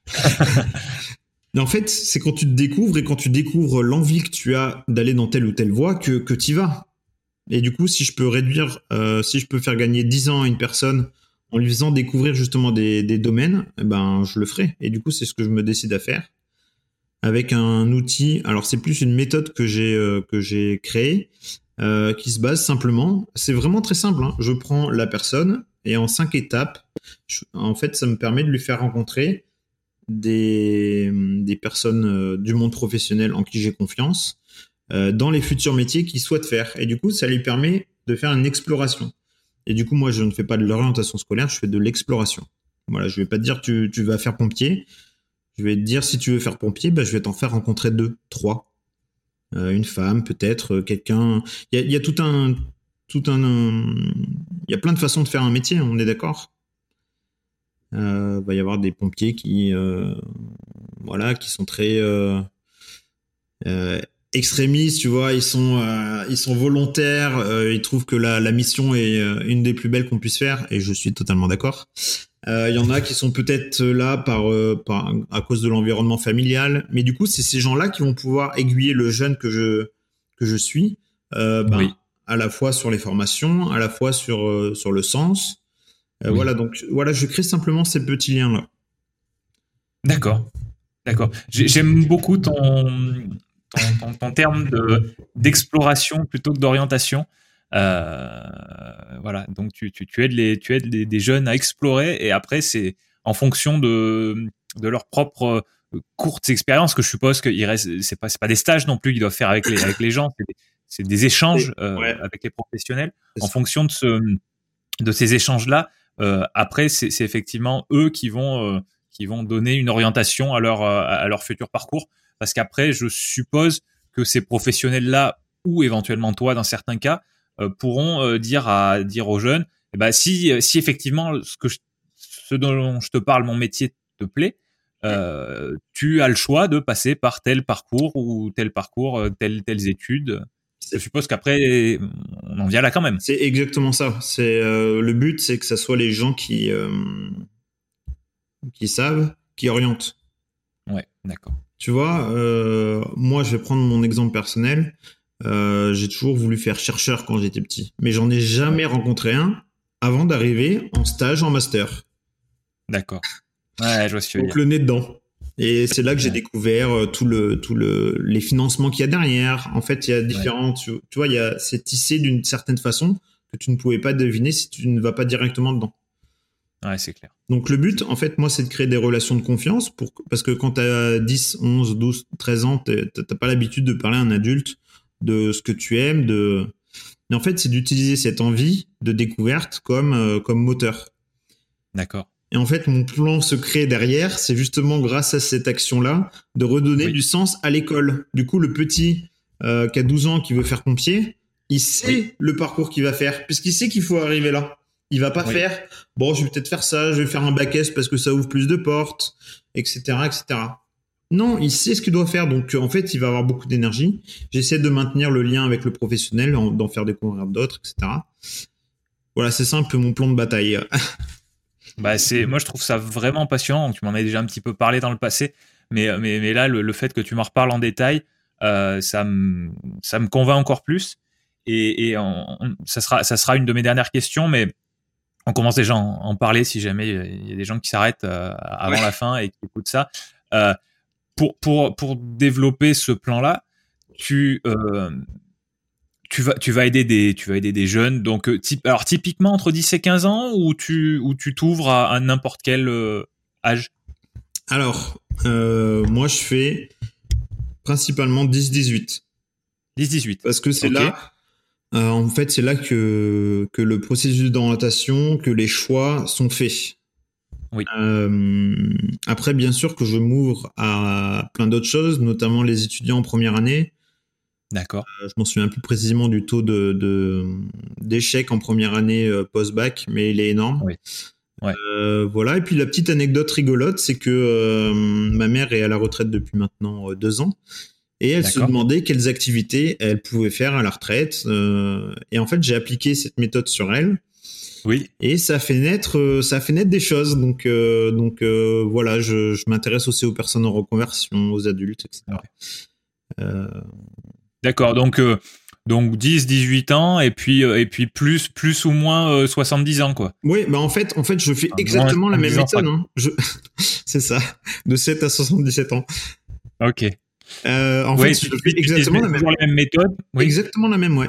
mais en fait, c'est quand tu te découvres et quand tu découvres l'envie que tu as d'aller dans telle ou telle voie que, que tu y vas. Et du coup, si je peux réduire, euh, si je peux faire gagner 10 ans à une personne en lui faisant découvrir justement des, domaines, eh ben je le ferai. Et du coup, c'est ce que je me décide à faire avec un outil. Alors c'est plus une méthode que j'ai euh, créée euh, qui se base simplement. C'est vraiment très simple. Hein. Je prends la personne, et en cinq étapes, en fait, ça me permet de lui faire rencontrer des, personnes euh, du monde professionnel en qui j'ai confiance dans les futurs métiers qu'il souhaite faire. Et du coup, ça lui permet de faire une exploration. Et du coup, moi, je ne fais pas de l'orientation scolaire, je fais de l'exploration. Voilà, je vais pas te dire tu, tu vas faire pompier. Je vais te dire si tu veux faire pompier, bah, je vais t'en faire rencontrer deux, trois. Euh, une femme, peut-être, quelqu'un. Il y a, tout un tout un. Il y a plein de façons de faire un métier, on est d'accord? Il euh, va y avoir des pompiers qui, euh, voilà, qui sont très euh, extrémistes, tu vois. Ils sont, ils sont volontaires. ils trouvent que la, la mission est une des plus belles qu'on puisse faire, et je suis totalement d'accord. Il y en a qui sont peut-être là par, par, à cause de l'environnement familial, mais du coup, c'est ces gens-là qui vont pouvoir aiguiller le jeune que je que je suis. Ben, oui à la fois sur les formations, à la fois sur, euh, sur le sens. Euh, voilà, donc voilà, je crée simplement ces petits liens-là. D'accord. D'accord. J'aime beaucoup ton, ton, terme d'exploration plutôt que d'orientation. Euh, voilà, donc tu, tu, tu aides, les, tu aides des jeunes à explorer et après, c'est en fonction de, de leur propre courtes expériences que je suppose que c'est pas, pas des stages non plus qu'ils doivent faire avec les, avec les gens, c'est des échanges euh, avec les professionnels. En fonction de, ce, de ces échanges-là, euh, après, c'est effectivement eux qui vont, euh, qui vont donner une orientation à leur, à leur futur parcours. Parce qu'après, je suppose que ces professionnels-là, ou éventuellement toi dans certains cas, pourront dire, à, dire aux jeunes, eh ben, si, si effectivement ce, que ce dont je te parle, mon métier te plaît, tu as le choix de passer par tel parcours ou tel parcours, telles, telles études je suppose qu'après, on en vient là quand même. C'est exactement ça. C'est euh, le but, c'est que ce soit les gens qui euh, qui savent, qui orientent. Ouais, d'accord. Tu vois, euh, moi, je vais prendre mon exemple personnel. j'ai toujours voulu faire chercheur quand j'étais petit, mais j'en ai jamais rencontré un avant d'arriver en stage en master. D'accord. Ouais, je vois ce que Donc le nez dedans. Et c'est là que j'ai découvert euh, tout le, tout le, les financements qu'il y a derrière. En fait, il y a différents, tu, vois, il y a, c'est tissé d'une certaine façon que tu ne pouvais pas deviner si tu ne vas pas directement dedans. Ouais, c'est clair. Donc le but, en fait, moi, c'est de créer des relations de confiance pour, parce que quand tu as 10, 11, 12, 13 ans, t'as pas l'habitude de parler à un adulte de ce que tu aimes, de, mais en fait, c'est d'utiliser cette envie de découverte comme, euh, comme moteur. D'accord. Et en fait, mon plan secret derrière, c'est justement grâce à cette action-là de redonner du sens à l'école. Du coup, le petit euh, qui a 12 ans qui veut faire pompier, il sait le parcours qu'il va faire, puisqu'il sait qu'il faut arriver là. Il va pas faire, bon, je vais peut-être faire ça, je vais faire un bac S parce que ça ouvre plus de portes, etc., etc. Non, il sait ce qu'il doit faire, donc en fait, il va avoir beaucoup d'énergie. J'essaie de maintenir le lien avec le professionnel, d'en faire découvrir d'autres, etc. Voilà, c'est simple mon plan de bataille. Bah c'est, moi je trouve ça vraiment passionnant. Tu m'en as déjà un petit peu parlé dans le passé, mais mais, mais là le, fait que tu m'en reparles en détail, euh, ça me ça me convainc encore plus. Et, et ça sera ça sera une de mes dernières questions, mais on commence déjà à en, parler si jamais il y a des gens qui s'arrêtent euh, avant la fin et qui écoutent ça. Euh, pour pour pour développer ce plan là, tu tu vas, tu vas aider des, tu vas aider des jeunes. Donc, type, alors typiquement entre 10 et 15 ans, ou tu, ou tu t'ouvres à, n'importe quel âge? Alors, moi, je fais principalement 10-18. 10-18. Parce que c'est là, euh, en fait, c'est là que, que le processus d'orientation, que les choix sont faits. Oui. Euh, après, bien sûr que je m'ouvre à plein d'autres choses, notamment les étudiants en première année. D'accord. Euh, je m'en souviens plus précisément du taux de d'échec en première année post-bac, mais il est énorme. Oui. Ouais. voilà. Et puis la petite anecdote rigolote, c'est que ma mère est à la retraite depuis maintenant deux ans et elle se demandait quelles activités elle pouvait faire à la retraite. Euh, et en fait, j'ai appliqué cette méthode sur elle. Oui. Et ça fait naître, euh, ça fait naître des choses. Donc, euh, donc voilà, je, je m'intéresse aussi aux personnes en reconversion, aux adultes, etc. D'accord. Donc donc 10, 18 ans et puis et puis plus plus ou moins 70 ans quoi. Oui, bah en fait en fait je fais exactement la même méthode. Hein. Je... C'est ça, de 7 à 77 ans. Ok. Euh, en fait, je fais exactement la même. méthode. Exactement la même, ouais.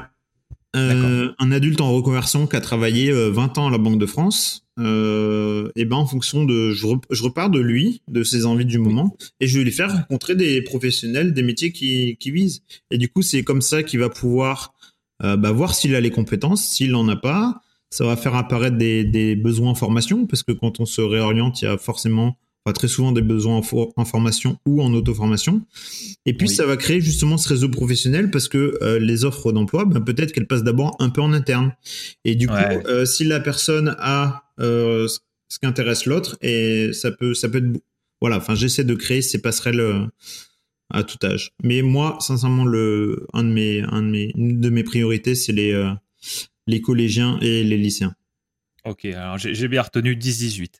Euh, un adulte en reconversion qui a travaillé 20 euh, ans à la Banque de France, et ben en fonction de, je, repars de lui, de ses envies du moment, et je vais lui faire rencontrer des professionnels, des métiers qui, qui visent. Et du coup, c'est comme ça qu'il va pouvoir bah, voir s'il a les compétences, s'il en a pas. Ça va faire apparaître des, des besoins en formation, parce que quand on se réoriente, il y a forcément très souvent des besoins en, formation ou en auto-formation. Et puis, ça va créer justement ce réseau professionnel parce que euh, les offres d'emploi, ben, peut-être qu'elles passent d'abord un peu en interne. Et du coup, euh, si la personne a euh, ce qu'intéresse l'autre, et ça peut, ça peut être, voilà. Enfin, j'essaie de créer ces passerelles à tout âge. Mais moi, sincèrement, le, un de mes, un de mes, une de mes priorités, c'est les, les collégiens et les lycéens. Ok, alors j'ai bien retenu 10-18.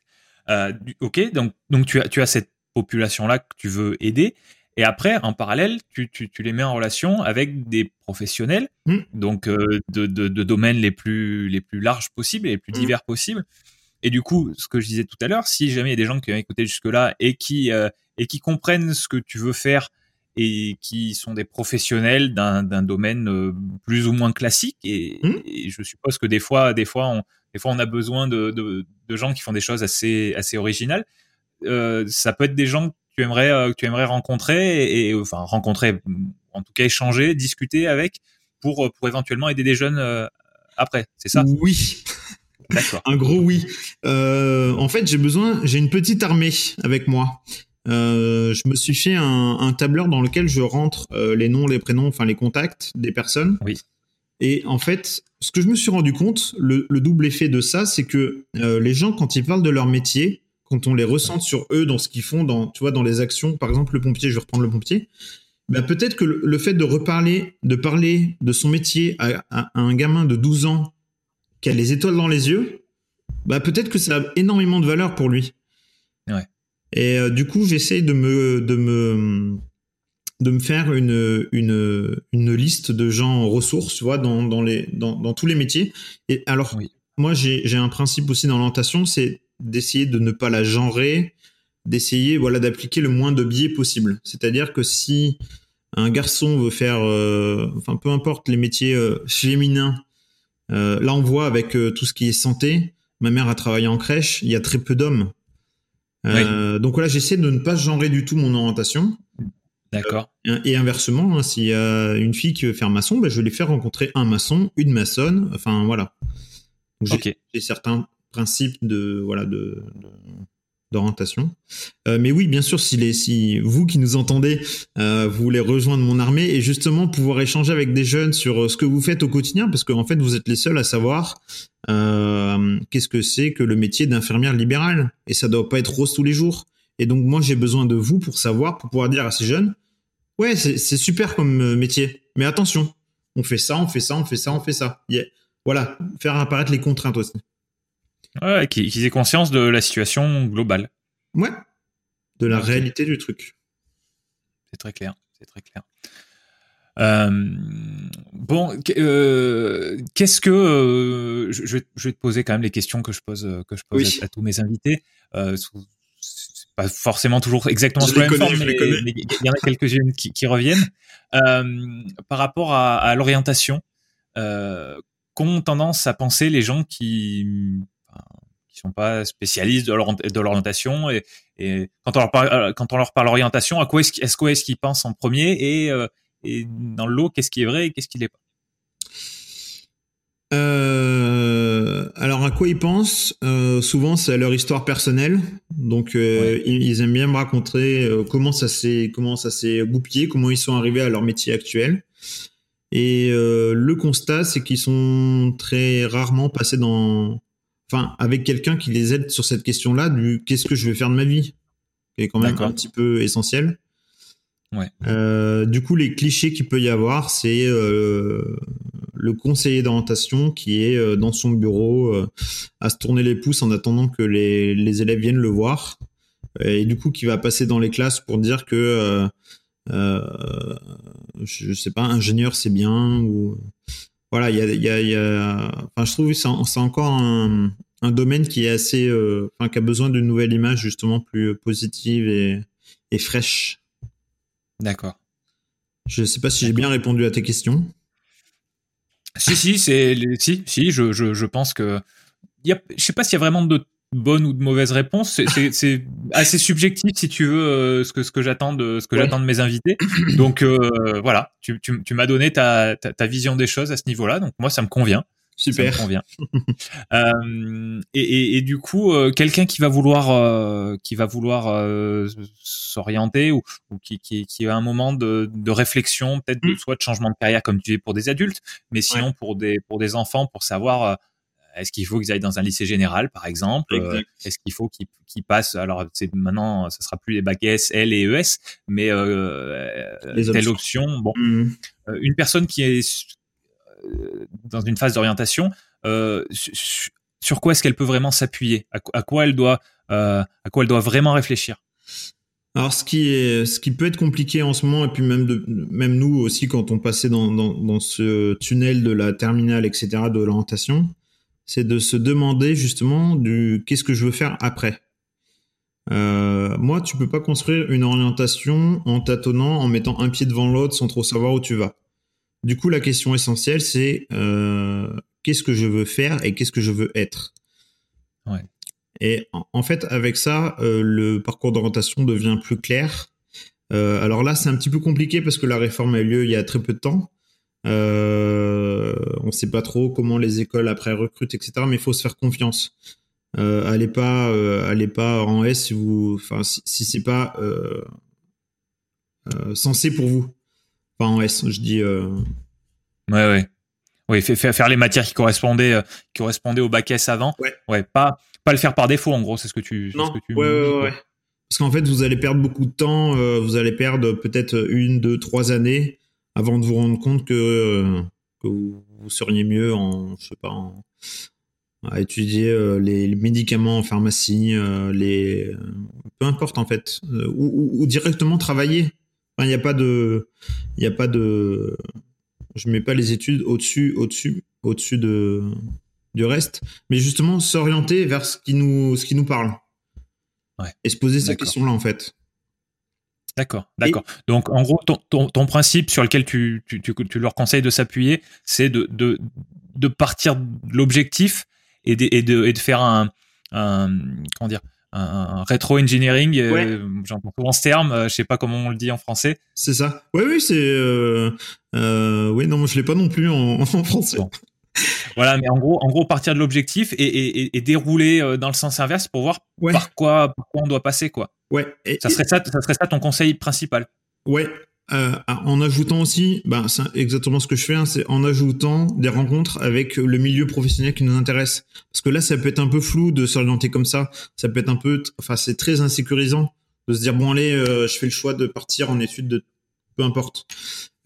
Euh, ok, donc, donc tu, as, tu as cette population-là que tu veux aider. Et après, en parallèle, tu, tu, tu, les mets en relation avec des professionnels, hmm. donc euh, de, de, de, domaines les plus, les plus larges possibles et les plus hmm. divers possibles. Et du coup, ce que je disais tout à l'heure, si jamais il y a des gens qui ont écouté jusque-là et qui, euh, et qui comprennent ce que tu veux faire et qui sont des professionnels d'un domaine plus ou moins classique, et, hmm. et, je suppose que des fois, des fois, on, des fois, on a besoin de, de, gens qui font des choses assez, assez originales. Euh, ça peut être des gens que tu aimerais, euh, que tu aimerais rencontrer et, enfin rencontrer, en tout cas échanger, discuter avec pour, pour éventuellement aider des jeunes euh, après. C'est ça? Oui. D'accord. Un gros oui. en fait, j'ai besoin, j'ai une petite armée avec moi. je me suis fait un, un, tableur dans lequel je rentre les noms, les prénoms, enfin les contacts des personnes. Oui. Et en fait, ce que je me suis rendu compte, le, double effet de ça, c'est que euh, les gens, quand ils parlent de leur métier, quand on les ressent sur eux, dans ce qu'ils font, dans, tu vois, dans les actions, par exemple le pompier, je vais reprendre le pompier, ben peut-être que le, fait de reparler, de parler de son métier à, un gamin de 12 ans qui a les étoiles dans les yeux, bah peut-être que ça a énormément de valeur pour lui. Ouais. Et euh, du coup, j'essaie de me, de me, de me faire une, une, une liste de gens en ressources, tu vois, dans, dans, les, dans, dans tous les métiers. Et alors, moi, j'ai un principe aussi dans l'orientation, c'est d'essayer de ne pas la genrer, d'essayer voilà d'appliquer le moins de biais possible. C'est-à-dire que si un garçon veut faire, euh, enfin peu importe les métiers euh, féminins, euh, là on voit avec tout ce qui est santé. Ma mère a travaillé en crèche, il y a très peu d'hommes. Donc voilà, j'essaie de ne pas genrer du tout mon orientation. D'accord. Euh, et inversement, hein, s'il y a une fille qui veut faire maçon, bah, je vais lui faire rencontrer un maçon, une maçonne, enfin voilà. J'ai certains principes de voilà de, d'orientation. Euh, mais oui, bien sûr, si, les, si vous qui nous entendez, euh, vous voulez rejoindre mon armée et justement pouvoir échanger avec des jeunes sur ce que vous faites au quotidien, parce qu'en fait, vous êtes les seuls à savoir qu'est-ce que c'est que le métier d'infirmière libérale. Et ça doit pas être rose tous les jours. Et donc, moi, j'ai besoin de vous pour savoir, pour pouvoir dire à ces jeunes, ouais, c'est super comme euh, métier, mais attention, on fait ça, on fait ça, on fait ça, on fait ça. Voilà, faire apparaître les contraintes aussi. Ouais, qu'ils aient conscience de la situation globale. Ouais, de la réalité du truc. C'est très clair, c'est très clair. Euh, bon, euh, qu'est-ce que je, vais, te poser quand même les questions que je pose que je pose à, tous mes invités pas forcément toujours exactement sur la même forme, mais il y en a quelques-unes qui, reviennent. Euh, par rapport à, l'orientation, qu'ont tendance à penser les gens qui qui sont pas spécialistes de l'orientation et, et, quand on leur parle quand on leur parle orientation à quoi est-ce qu'ils pensent en premier et, et dans le lot qu'est-ce qui est vrai et qu'est-ce qui l'est pas? Euh, alors à quoi ils pensent euh, Souvent c'est à leur histoire personnelle. Donc euh, ils, aiment bien me raconter euh, comment ça s'est comment ça s'est goupillé, comment ils sont arrivés à leur métier actuel. Et euh, le constat c'est qu'ils sont très rarement passés dans, enfin avec quelqu'un qui les aide sur cette question-là du qu'est-ce que je vais faire de ma vie, qui est quand même un petit peu essentiel. Ouais. Euh, du coup, les clichés qu'il peut y avoir, c'est euh, le conseiller d'orientation qui est euh, dans son bureau euh, à se tourner les pouces en attendant que les, les, élèves viennent le voir, et du coup qui va passer dans les classes pour dire que je sais pas, ingénieur c'est bien ou voilà, il y a, y a, y a, enfin je trouve que c'est encore un, un, domaine qui est assez, enfin qui a besoin d'une nouvelle image justement plus positive et, et fraîche. D'accord. Je ne sais pas si j'ai bien répondu à tes questions. Si, si, c'est si, si, je, je, je pense que y a, je sais pas s'il y a vraiment de bonnes ou de mauvaises réponses. C'est assez subjectif si tu veux euh, ce que ce que j'attends de ce que j'attends de mes invités. Donc euh, voilà, tu, tu, tu m'as donné ta, ta, ta, vision des choses à ce niveau-là. Donc moi ça me convient. Super. Ça me convient. euh, et, et, et, du coup, euh, quelqu'un qui va vouloir, euh, qui va vouloir euh, s'orienter ou, ou qui, qui, qui, a un moment de, de réflexion, peut-être mm. soit de changement de carrière comme tu dis pour des adultes, mais sinon ouais. pour des pour des enfants, pour savoir est-ce qu'il faut qu'ils aillent dans un lycée général, par exemple Est-ce qu'il faut qu'ils qu passent Alors, c'est maintenant, ça sera plus les bacs S, L et ES, mais euh, telle option. Bon, mmh. une personne qui est dans une phase d'orientation, euh, sur quoi est-ce qu'elle peut vraiment s'appuyer? À, quoi elle doit, euh, à quoi elle doit vraiment réfléchir? Alors ce qui est, ce qui peut être compliqué en ce moment et puis même même nous aussi quand on passait dans, dans, ce tunnel de la terminale etc de l'orientation, c'est de se demander justement du qu'est-ce que je veux faire après. Euh, moi, tu peux pas construire une orientation en tâtonnant, en mettant un pied devant l'autre sans trop savoir où tu vas. Du coup, la question essentielle, c'est euh, qu'est-ce que je veux faire et qu'est-ce que je veux être. Ouais. Et en, en, fait, avec ça, euh, le parcours d'orientation devient plus clair. Euh, alors là, c'est un petit peu compliqué parce que la réforme a eu lieu il y a très peu de temps. On ne sait pas trop comment les écoles après recrutent, etc. Mais il faut se faire confiance. Allez pas, allez pas en S si vous, enfin si, si c'est pas censé pour vous. Enfin, en S, je dis. Euh... Ouais, ouais. Oui, faire, faire les matières qui correspondaient, euh, qui correspondaient au bac S avant. Ouais. Ouais, pas, pas le faire par défaut, en gros, c'est ce que tu. Non. Ce que tu ouais, ouais, ouais. Parce qu'en fait, vous allez perdre beaucoup de temps. Euh, vous allez perdre peut-être une, deux, trois années avant de vous rendre compte que, que vous, vous, seriez mieux en, je sais pas, en, à étudier euh, les, les, médicaments en pharmacie, les, peu importe en fait, ou, ou, ou directement travailler il n'y a pas de, il a pas de, je mets pas les études au-dessus, au-dessus, au-dessus de du reste, mais justement s'orienter vers ce qui nous, ce qui nous parle. Ouais. Et se poser cette question-là en fait. D'accord, d'accord. Et... Donc en gros, ton, ton, ton, principe sur lequel tu, tu, tu, tu leur conseilles de s'appuyer, c'est de, de, de partir de l'objectif et de, et, de, et de faire un, un comment dire, un, un rétro-engineering, ouais. euh, j'entends souvent ce terme, euh, je sais pas comment on le dit en français. C'est ça. Oui, oui, c'est. Euh, euh, oui, non, je l'ai pas non plus en, en français. Bon. Voilà, mais en gros, en gros, partir de l'objectif et, et, et, dérouler euh, dans le sens inverse pour voir ouais. par quoi, par quoi on doit passer, quoi. Ouais. Et, ça serait ça, ça serait ça ton conseil principal. Ouais, euh, en ajoutant aussi, bah, c'est exactement ce que je fais, hein, c'est en ajoutant des rencontres avec le milieu professionnel qui nous intéresse. Parce que là, ça peut être un peu flou de s'orienter comme ça. Ça peut être un peu, enfin, c'est très insécurisant de se dire bon allez, euh, je fais le choix de partir en études de peu importe.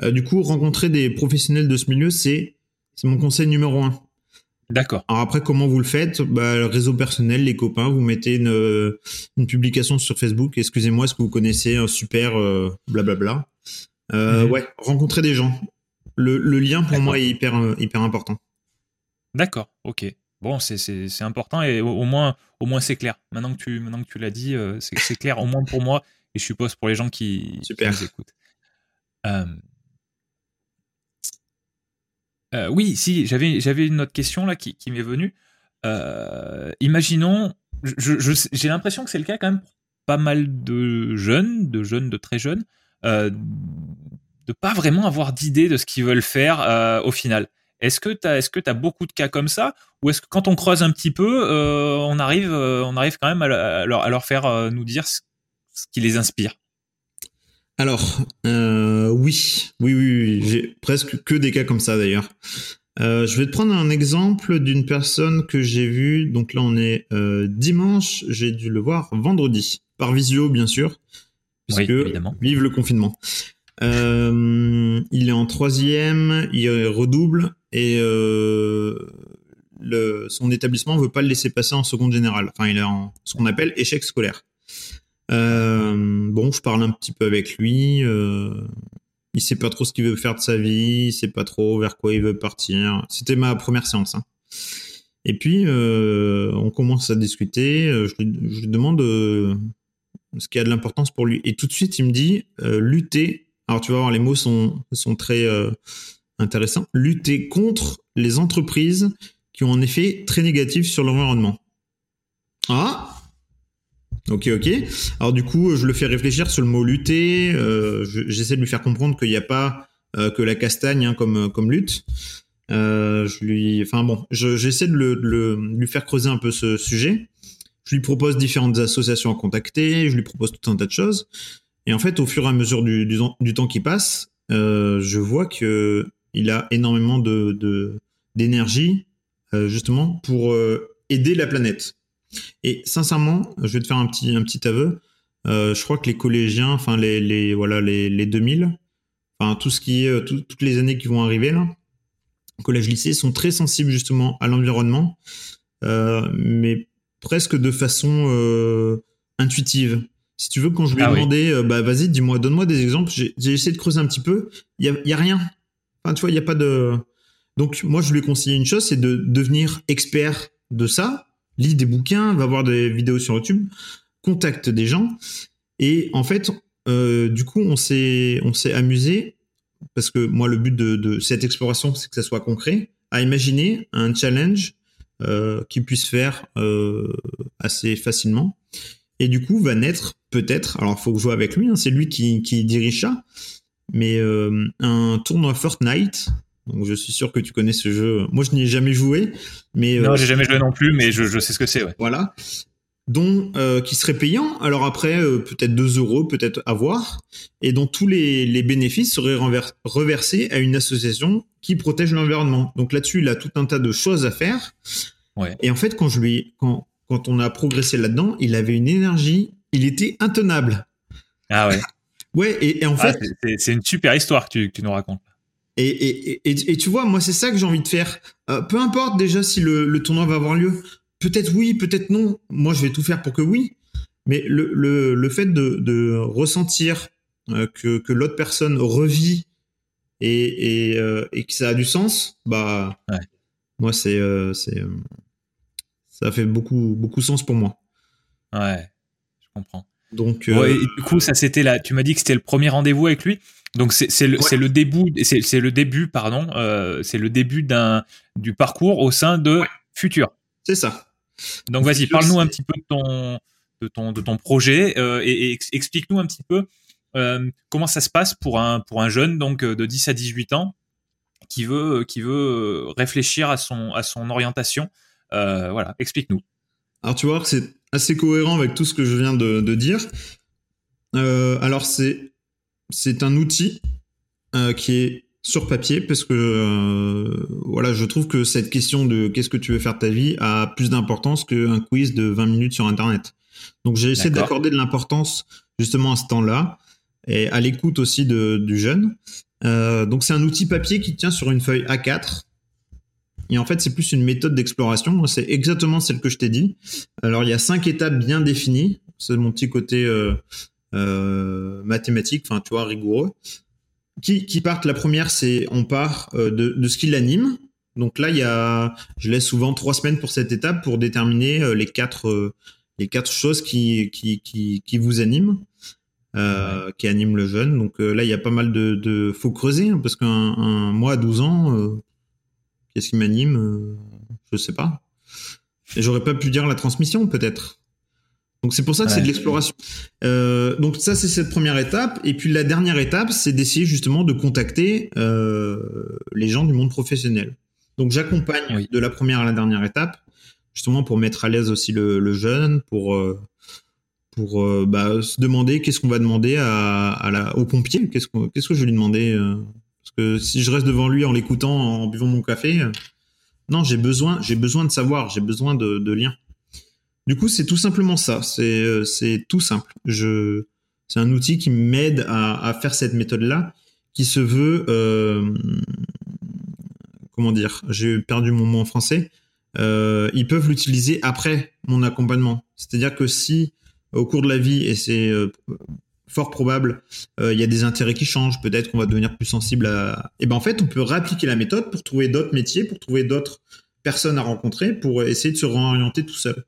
Euh, du coup, rencontrer des professionnels de ce milieu, c'est c'est mon conseil numéro un. D'accord. Alors après, comment vous le faites? Bah, Le réseau personnel, les copains, vous mettez une, une publication sur Facebook. Excusez-moi, est-ce que vous connaissez un super euh, blablabla? Euh, mmh. Ouais, rencontrer des gens. Le, le lien pour moi est hyper, euh, hyper important. D'accord, ok. Bon, c'est important et au, au, moins, au moins c'est clair. Maintenant que tu, maintenant que tu l'as dit, euh, c'est clair, au moins pour moi et je suppose pour les gens qui, super. qui nous écoutent. Euh, Euh, oui, si, j'avais, j'avais une autre question là qui, m'est venue. Euh, imaginons, j'ai l'impression que c'est le cas quand même pour pas mal de jeunes, de jeunes, de très jeunes, euh, de pas vraiment avoir d'idée de ce qu'ils veulent faire euh, au final. Est-ce que tu as, que as beaucoup de cas comme ça, ou est-ce que quand on creuse un petit peu, on arrive, on arrive quand même à, leur, à leur, faire nous dire ce, qui les inspire? Alors, euh, oui, oui, oui, j'ai presque que des cas comme ça d'ailleurs. Euh, je vais te prendre un exemple d'une personne que j'ai vue. Donc là, on est euh, dimanche. J'ai dû le voir vendredi, par visio, bien sûr, puisque vive le confinement. il est en troisième, il redouble et le, son établissement veut pas le laisser passer en seconde générale. Enfin, il est en ce qu'on appelle échec scolaire. Euh, bon, je parle un petit peu avec lui. Euh, il sait pas trop ce qu'il veut faire de sa vie, il sait pas trop vers quoi il veut partir. C'était ma première séance. Hein. Et puis, euh, on commence à discuter. Je lui, demande ce qui a de l'importance pour lui. Et tout de suite, il me dit lutter. Alors, tu vas voir, les mots sont, sont très intéressants. Lutter contre les entreprises qui ont un effet très négatif sur l'environnement. Ah, Ok, ok. Alors du coup, je le fais réfléchir sur le mot lutter. Euh, J'essaie de lui faire comprendre qu'il n'y a pas euh, que la castagne hein, comme comme lutte. Euh, je lui, enfin bon, j'essaie de, le, de, lui faire creuser un peu ce sujet. Je lui propose différentes associations à contacter. Je lui propose tout un tas de choses. Et en fait, au fur et à mesure du, temps qui passe, euh, je vois que il a énormément de d'énergie euh, justement pour euh, aider la planète. Et sincèrement, je vais te faire un petit, un petit aveu. Je crois que les collégiens, enfin les, les voilà les, les 2000, enfin tout ce qui est toutes les années qui vont arriver là, collège lycée sont très sensibles justement à l'environnement, mais presque de façon euh, intuitive. Si tu veux, quand je lui ai ah demandé, euh, bah vas-y, dis-moi, donne-moi des exemples. J'ai essayé de creuser un petit peu. Il y a, rien. Enfin, tu vois, il y a pas de. Donc moi, je lui ai conseillé une chose, c'est de devenir expert de ça lis des bouquins, va voir des vidéos sur YouTube, contacte des gens. Et en fait, euh, du coup, on s'est, on s'est amusé, parce que moi, le but de, cette exploration, c'est que ça soit concret, à imaginer un challenge euh, puisse faire euh, assez facilement. Et du coup, va naître peut-être, alors il faut que je joue avec lui, hein, c'est lui qui, qui dirige ça, mais un tournoi Fortnite donc je suis sûr que tu connais ce jeu. Moi, je n'y ai jamais joué, mais non, j'ai jamais joué non plus, mais je, je sais ce que c'est. Ouais. Voilà, dont euh, qui serait payant. Alors après, euh, peut-être 2 euros, peut-être à voir, et dont tous les, les bénéfices seraient reversés à une association qui protège l'environnement. Donc là-dessus, il a tout un tas de choses à faire. Ouais. Et en fait, quand je lui, quand quand on a progressé là-dedans, il avait une énergie, il était intenable. Ah ouais. ouais, et, en ah, fait, c'est une super histoire que tu, que tu nous racontes. Et, et, et, et, tu vois, moi, c'est ça que j'ai envie de faire. Euh, peu importe déjà si le, le, tournoi va avoir lieu. Peut-être oui, peut-être non. Moi, je vais tout faire pour que oui. Mais le, le, le fait de, de ressentir euh, que, que l'autre personne revit et, et, euh, et, que ça a du sens, bah, ouais. moi, c'est, c'est, ça fait beaucoup, beaucoup sens pour moi. Ouais, je comprends. Donc, ouais, du coup, ça c'était là. Tu m'as dit que c'était le premier rendez-vous avec lui. Donc c'est le, le début, c'est le début, pardon, euh, c'est le début d'un du parcours au sein de Futur. C'est ça. Donc vas-y, parle-nous un petit peu de ton de ton de ton projet euh, et, explique-nous un petit peu euh, comment ça se passe pour un pour un jeune donc de 10 à 18 ans qui veut qui veut réfléchir à son à son orientation. voilà, explique-nous. Alors tu vois, c'est assez cohérent avec tout ce que je viens de, de dire. alors c'est c'est un outil euh, qui est sur papier parce que euh, voilà, je trouve que cette question de qu'est-ce que tu veux faire de ta vie? a plus d'importance qu'un quiz de 20 minutes sur internet. Donc j'ai essayé d'accorder de l'importance justement à ce temps-là et à l'écoute aussi de, du jeune. Euh, donc c'est un outil papier qui tient sur une feuille A4 et en fait, c'est plus une méthode d'exploration. C'est exactement celle que je t'ai dit. Alors, il y a cinq étapes bien définies. C'est mon petit côté euh, mathématiques, enfin tu vois, rigoureux, qui, qui partent. La première, c'est on part euh, de, de ce qui l'anime. Donc là, il y a, je laisse souvent trois semaines pour cette étape pour déterminer euh, les quatre les quatre choses qui qui qui, qui vous animent. Euh, qui animent le jeune. Donc là, il y a pas mal de, de faut creuser hein, parce qu'un un, moi à 12 ans, Qu'est-ce qui m'anime euh, Je sais pas. Et j'aurais pas pu dire la transmission, peut-être. Donc c'est pour ça que c'est de l'exploration. Euh, donc ça c'est cette première étape. Et puis la dernière étape, c'est d'essayer justement de contacter euh, les gens du monde professionnel. Donc j'accompagne de la première à la dernière étape, justement pour mettre à l'aise aussi le, jeune, pour euh, pour bah, se demander qu'est-ce qu'on va demander à, à la, au pompier, qu'est-ce qu'est-ce que je vais lui demander. Parce que si je reste devant lui en l'écoutant, en buvant mon café, non, j'ai besoin, j'ai besoin de savoir, j'ai besoin de, de liens. Du coup, c'est tout simplement ça. C'est euh, tout simple. C'est un outil qui m'aide à, faire cette méthode-là, qui se veut euh, comment dire J'ai perdu mon mot en français. Euh, ils peuvent l'utiliser après mon accompagnement. C'est-à-dire que si au cours de la vie, et c'est fort probable, il y a des intérêts qui changent, peut-être qu'on va devenir plus sensible à... Et ben en fait, on peut réappliquer la méthode pour trouver d'autres métiers, pour trouver d'autres personnes à rencontrer, pour essayer de se réorienter tout seul.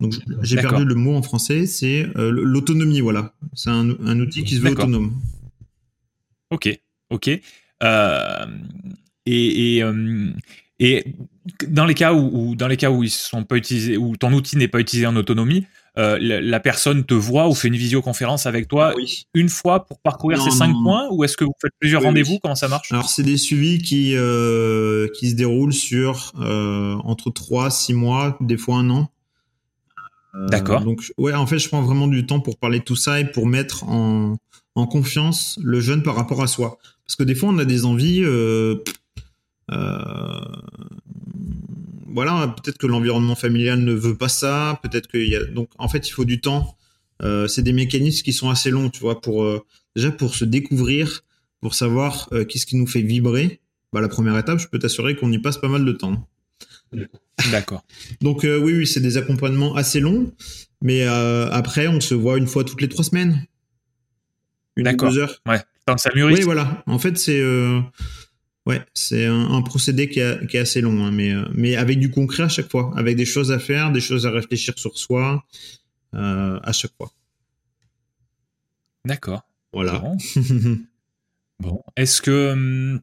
Donc j'ai perdu le mot en français, c'est euh, l'autonomie, voilà. C'est un, outil qui se veut autonome. Ok, ok. Euh, et, et, euh, et, dans les cas où, dans les cas où ils sont pas utilisés, où ton outil n'est pas utilisé en autonomie, la, personne te voit ou fait une visioconférence avec toi une fois pour parcourir ces cinq points ou est-ce que vous faites plusieurs rendez-vous? Comment ça marche? Alors c'est des suivis qui qui se déroulent sur entre 3 6 mois, des fois un an. Euh, D'accord. Donc, ouais, en fait, je prends vraiment du temps pour parler de tout ça et pour mettre en, en confiance le jeune par rapport à soi. Parce que des fois, on a des envies. Euh, euh, voilà, peut-être que l'environnement familial ne veut pas ça. Peut-être qu'il y a. Donc, en fait, il faut du temps. Euh, c'est des mécanismes qui sont assez longs, tu vois, pour déjà pour se découvrir, pour savoir qu'est-ce qui nous fait vibrer. Bah, la première étape, je peux t'assurer qu'on y passe pas mal de temps. D'accord. Donc euh, oui, oui, c'est des accompagnements assez longs, mais euh, après, on se voit une fois toutes les trois semaines. Une ou deux heures. Ouais, tant que ça mûrit. Oui, voilà. En fait, c'est euh, ouais, c'est un, procédé qui, est assez long, hein, mais, mais avec du concret à chaque fois, avec des choses à faire, des choses à réfléchir sur soi à chaque fois. D'accord. Voilà. Bon. bon. Est-ce que hum,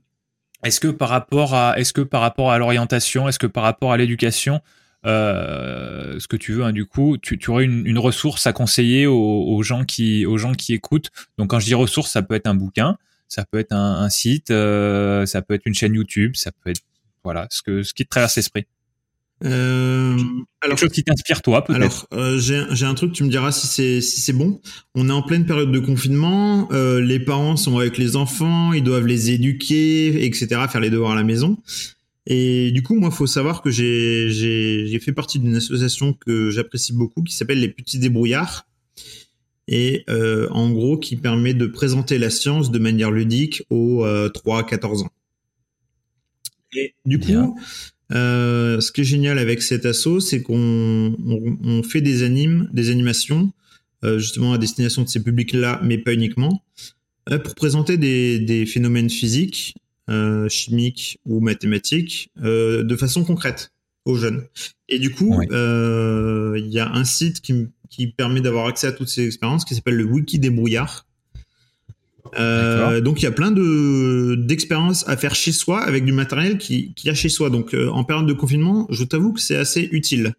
est-ce que par rapport à, est-ce que par rapport à l'orientation, est-ce que par rapport à l'éducation, euh, ce que tu veux, hein, du coup, tu, tu aurais une, ressource à conseiller aux, gens qui, aux gens qui écoutent? Donc, quand je dis ressource, ça peut être un bouquin, ça peut être un, un site, euh, ça peut être une chaîne YouTube, ça peut être, voilà, ce que, ce qui te traverse l'esprit. Euh, alors, Quelque chose qui t'inspire toi, peut-être. Alors, euh, j'ai un truc, tu me diras si c'est si c'est bon. On est en pleine période de confinement. Euh, les parents sont avec les enfants, ils doivent les éduquer, etc., faire les devoirs à la maison. Et du coup, moi, faut savoir que j'ai j'ai fait partie d'une association que j'apprécie beaucoup, qui s'appelle les Petits Débrouillards, et euh, en gros, qui permet de présenter la science de manière ludique aux 3-14 ans. Et du coup, euh, ce qui est génial avec cet assaut, c'est qu'on on, fait des animes, des animations, euh, justement à destination de ces publics-là, mais pas uniquement, euh, pour présenter des, des phénomènes physiques, euh, chimiques ou mathématiques euh, de façon concrète aux jeunes. Et du coup, il y a un site qui, qui permet d'avoir accès à toutes ces expériences qui s'appelle le Wiki des brouillards euh, donc il y a plein de d'expériences à faire chez soi avec du matériel qui qui a chez soi. Donc euh, en période de confinement, je t'avoue que c'est assez utile.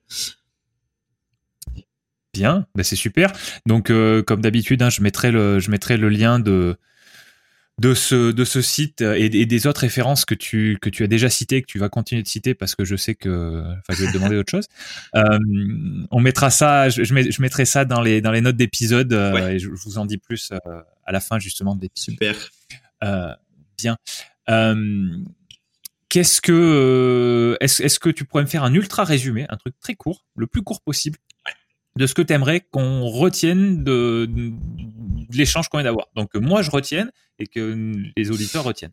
Bien, ben c'est super. Donc euh, comme d'habitude, hein, je mettrai le je mettrai le lien de de ce, de ce site et, des autres références que tu, que tu as déjà citées, que tu vas continuer de citer parce que je sais que, enfin, je vais te demander autre chose. Euh, on mettra ça, je, je, mettrai ça dans les, dans les notes d'épisode euh, et je, vous en dis plus euh, à la fin justement des Super. Euh, bien. Qu'est-ce que, est-ce, est-ce que tu pourrais me faire un ultra résumé, un truc très court, le plus court possible, de ce que tu aimerais qu'on retienne de, de, l'échange qu'on vient d'avoir? Donc moi je retienne et que les auditeurs retiennent.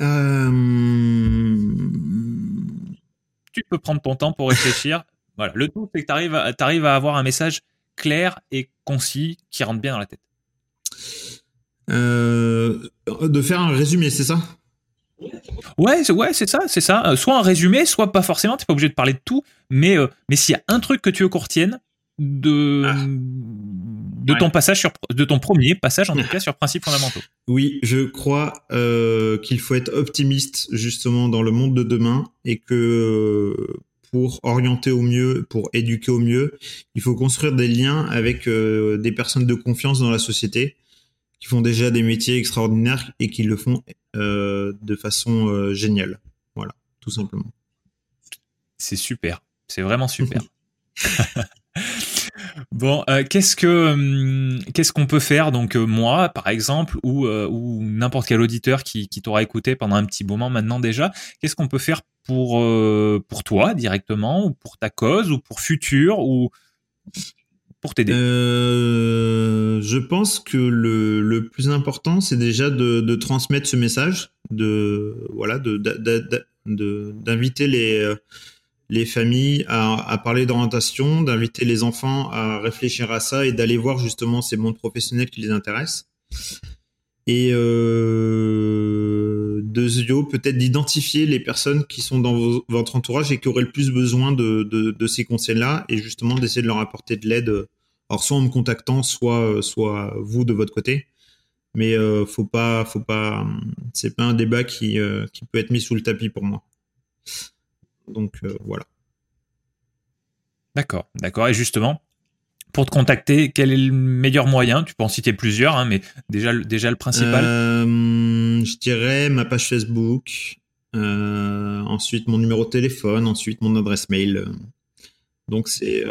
Euh... Tu peux prendre ton temps pour réfléchir. voilà. Le tout, c'est que tu arrives, arrives, à avoir un message clair et concis qui rentre bien dans la tête. Euh, de faire un résumé, c'est ça? Ouais, ouais, c'est ça, c'est ça. Euh, soit un résumé, soit pas forcément. T'es pas obligé de parler de tout, mais euh, mais s'il y a un truc que tu veux qu'on retienne, de, de ton passage sur, de ton premier passage en tout cas sur principes fondamentaux. Oui, je crois euh, qu'il faut être optimiste justement dans le monde de demain et que pour orienter au mieux, pour éduquer au mieux, il faut construire des liens avec euh, des personnes de confiance dans la société qui font déjà des métiers extraordinaires et qui le font euh, de façon euh, géniale. Voilà, tout simplement. C'est super, c'est vraiment super. Bon, euh, qu'est-ce que hum, qu'est-ce qu'on peut faire donc euh, moi par exemple ou ou n'importe quel auditeur qui, qui t'aura écouté pendant un petit moment maintenant déjà, qu'est-ce qu'on peut faire pour pour toi directement ou pour ta cause ou pour futur ou t'aider Je pense que le, le plus important c'est déjà de, de, transmettre ce message, de voilà, de d'inviter les les familles à, parler d'orientation, d'inviter les enfants à réfléchir à ça et d'aller voir justement ces mondes professionnels qui les intéressent. Et euh, de peut-être d'identifier les personnes qui sont dans votre entourage et qui auraient le plus besoin de, ces conseils-là et justement d'essayer de leur apporter de l'aide. Alors soit en me contactant, soit soit vous de votre côté. Mais euh, faut pas, faut pas, c'est pas un débat qui euh, qui peut être mis sous le tapis pour moi. Donc euh, voilà. D'accord, d'accord. Et justement, pour te contacter, quel est le meilleur moyen? Tu peux en citer plusieurs, hein, mais déjà, déjà le principal. Euh, je dirais ma page Facebook, euh, ensuite mon numéro de téléphone, ensuite mon adresse mail. Donc c'est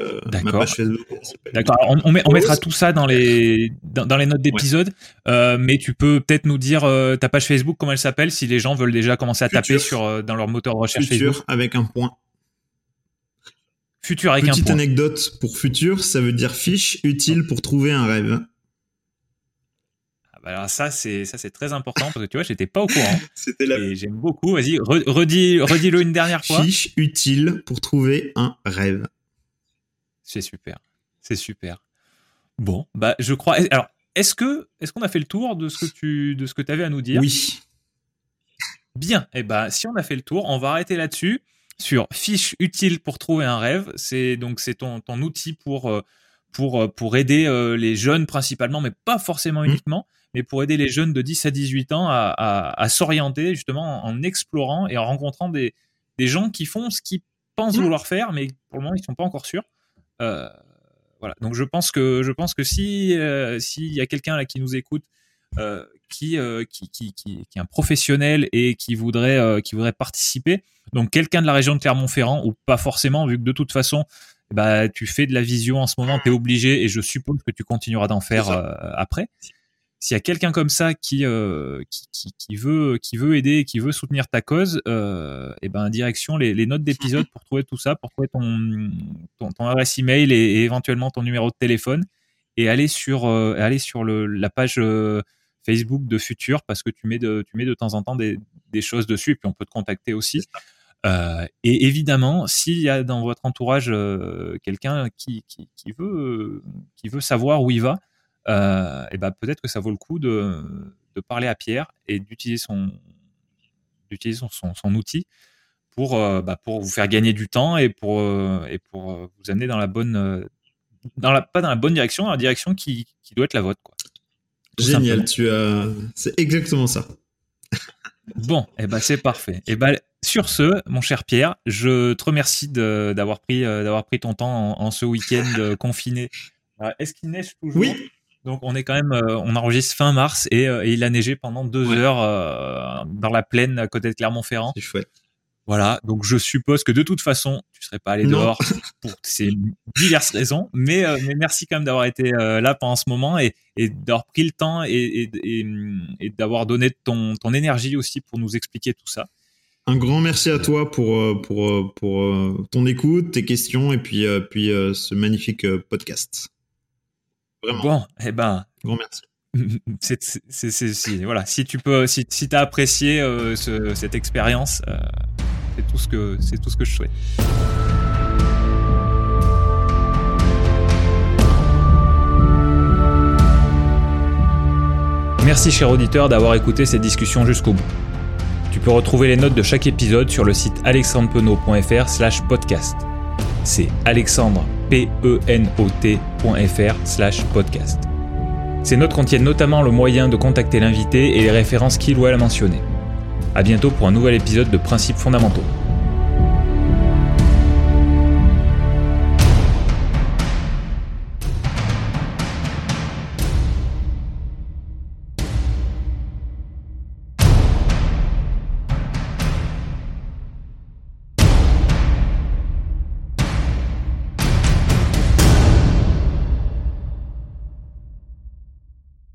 ma page Facebook. D'accord. On, mettra tout ça dans les dans, les notes d'épisode, mais tu peux peut-être nous dire ta page Facebook comment elle s'appelle si les gens veulent déjà commencer à taper sur dans leur moteur de recherche Futur Facebook. avec un point. Futur avec Petite un anecdote pour futur, ça veut dire fiche utile pour trouver un rêve. Ah bah alors ça c'est ça c'est très important parce que tu vois j'étais pas au courant. C'était la... Et j'aime beaucoup. Vas-y redis redis-le une dernière fois. Fiche utile pour trouver un rêve. C'est super, c'est super. Bon bah je crois. Alors est-ce que est-ce qu'on a fait le tour de ce que tu de ce que avais à nous dire? Oui. Bien. Et eh ben si on a fait le tour, on va arrêter là-dessus sur fiche utile pour trouver un rêve. C'est donc c'est ton, ton outil pour euh, pour euh, pour aider euh, les jeunes principalement, mais pas forcément mmh. uniquement, mais pour aider les jeunes de 10 à 18 ans à, à, s'orienter justement en explorant et en rencontrant des des gens qui font ce qu'ils pensent mmh. vouloir faire, mais pour le moment ils sont pas encore sûrs. voilà. Donc je pense que je pense que si s'il y a quelqu'un là qui nous écoute euh, qui, euh, qui, qui, qui, qui, est un professionnel et qui voudrait, euh, qui voudrait participer. Donc quelqu'un de la région de Clermont-Ferrand ou pas forcément, vu que de toute façon, bah, tu fais de la vision en ce moment, tu es obligé et je suppose que tu continueras d'en faire après. S'il y a quelqu'un comme ça qui, qui, qui, veut, qui veut aider, qui veut soutenir ta cause, et ben direction les, les notes d'épisode pour trouver tout ça, pour trouver ton, ton, ton adresse email et, et, éventuellement ton numéro de téléphone et aller sur, aller sur le, la page Facebook de Futur parce que tu mets de, tu mets de temps en temps des, des choses dessus et puis on peut te contacter aussi. Euh, et évidemment, s'il y a dans votre entourage euh, quelqu'un qui, qui, qui, veut, qui veut savoir où il va, euh, et ben peut-être que ça vaut le coup de, de parler à Pierre et d'utiliser son, d'utiliser son, son, outil pour, bah, pour vous faire gagner du temps et pour, et pour vous amener dans la bonne, dans la, pas dans la bonne direction, dans la direction qui, qui doit être la vôtre. Quoi. Génial, tu as. C'est exactement ça. bon, et eh ben c'est parfait. Et eh ben sur ce, mon cher Pierre, je te remercie d'avoir pris euh, d'avoir pris ton temps en, ce week-end euh, confiné. Est-ce qu'il neige toujours? Oui. Donc on est quand même, euh, on enregistre fin mars et, il a neigé pendant deux heures dans la plaine à côté de Clermont-Ferrand. C'est chouette. Voilà, donc je suppose que de toute façon, tu serais pas allé dehors pour ces diverses raisons, mais, euh, mais merci quand même d'avoir été euh, là pendant ce moment et, et d'avoir pris le temps et, et, et d'avoir donné ton, ton énergie aussi pour nous expliquer tout ça. Un grand merci à toi pour, euh, pour, pour ton écoute, tes questions et puis, puis ce magnifique podcast. Vraiment. Bon, eh ben. Grand merci. c'est, voilà, si tu peux, si, si as apprécié ce, cette expérience, c'est tout ce que, je souhaite. Merci cher auditeur d'avoir écouté cette discussion jusqu'au bout. Tu peux retrouver les notes de chaque épisode sur le site alexandrepenot.fr slash podcast. C'est Alexandre penot.fr slash podcast. Ces notes contiennent notamment le moyen de contacter l'invité et les références qu'il ou elle a mentionnées. A bientôt pour un nouvel épisode de Principes fondamentaux.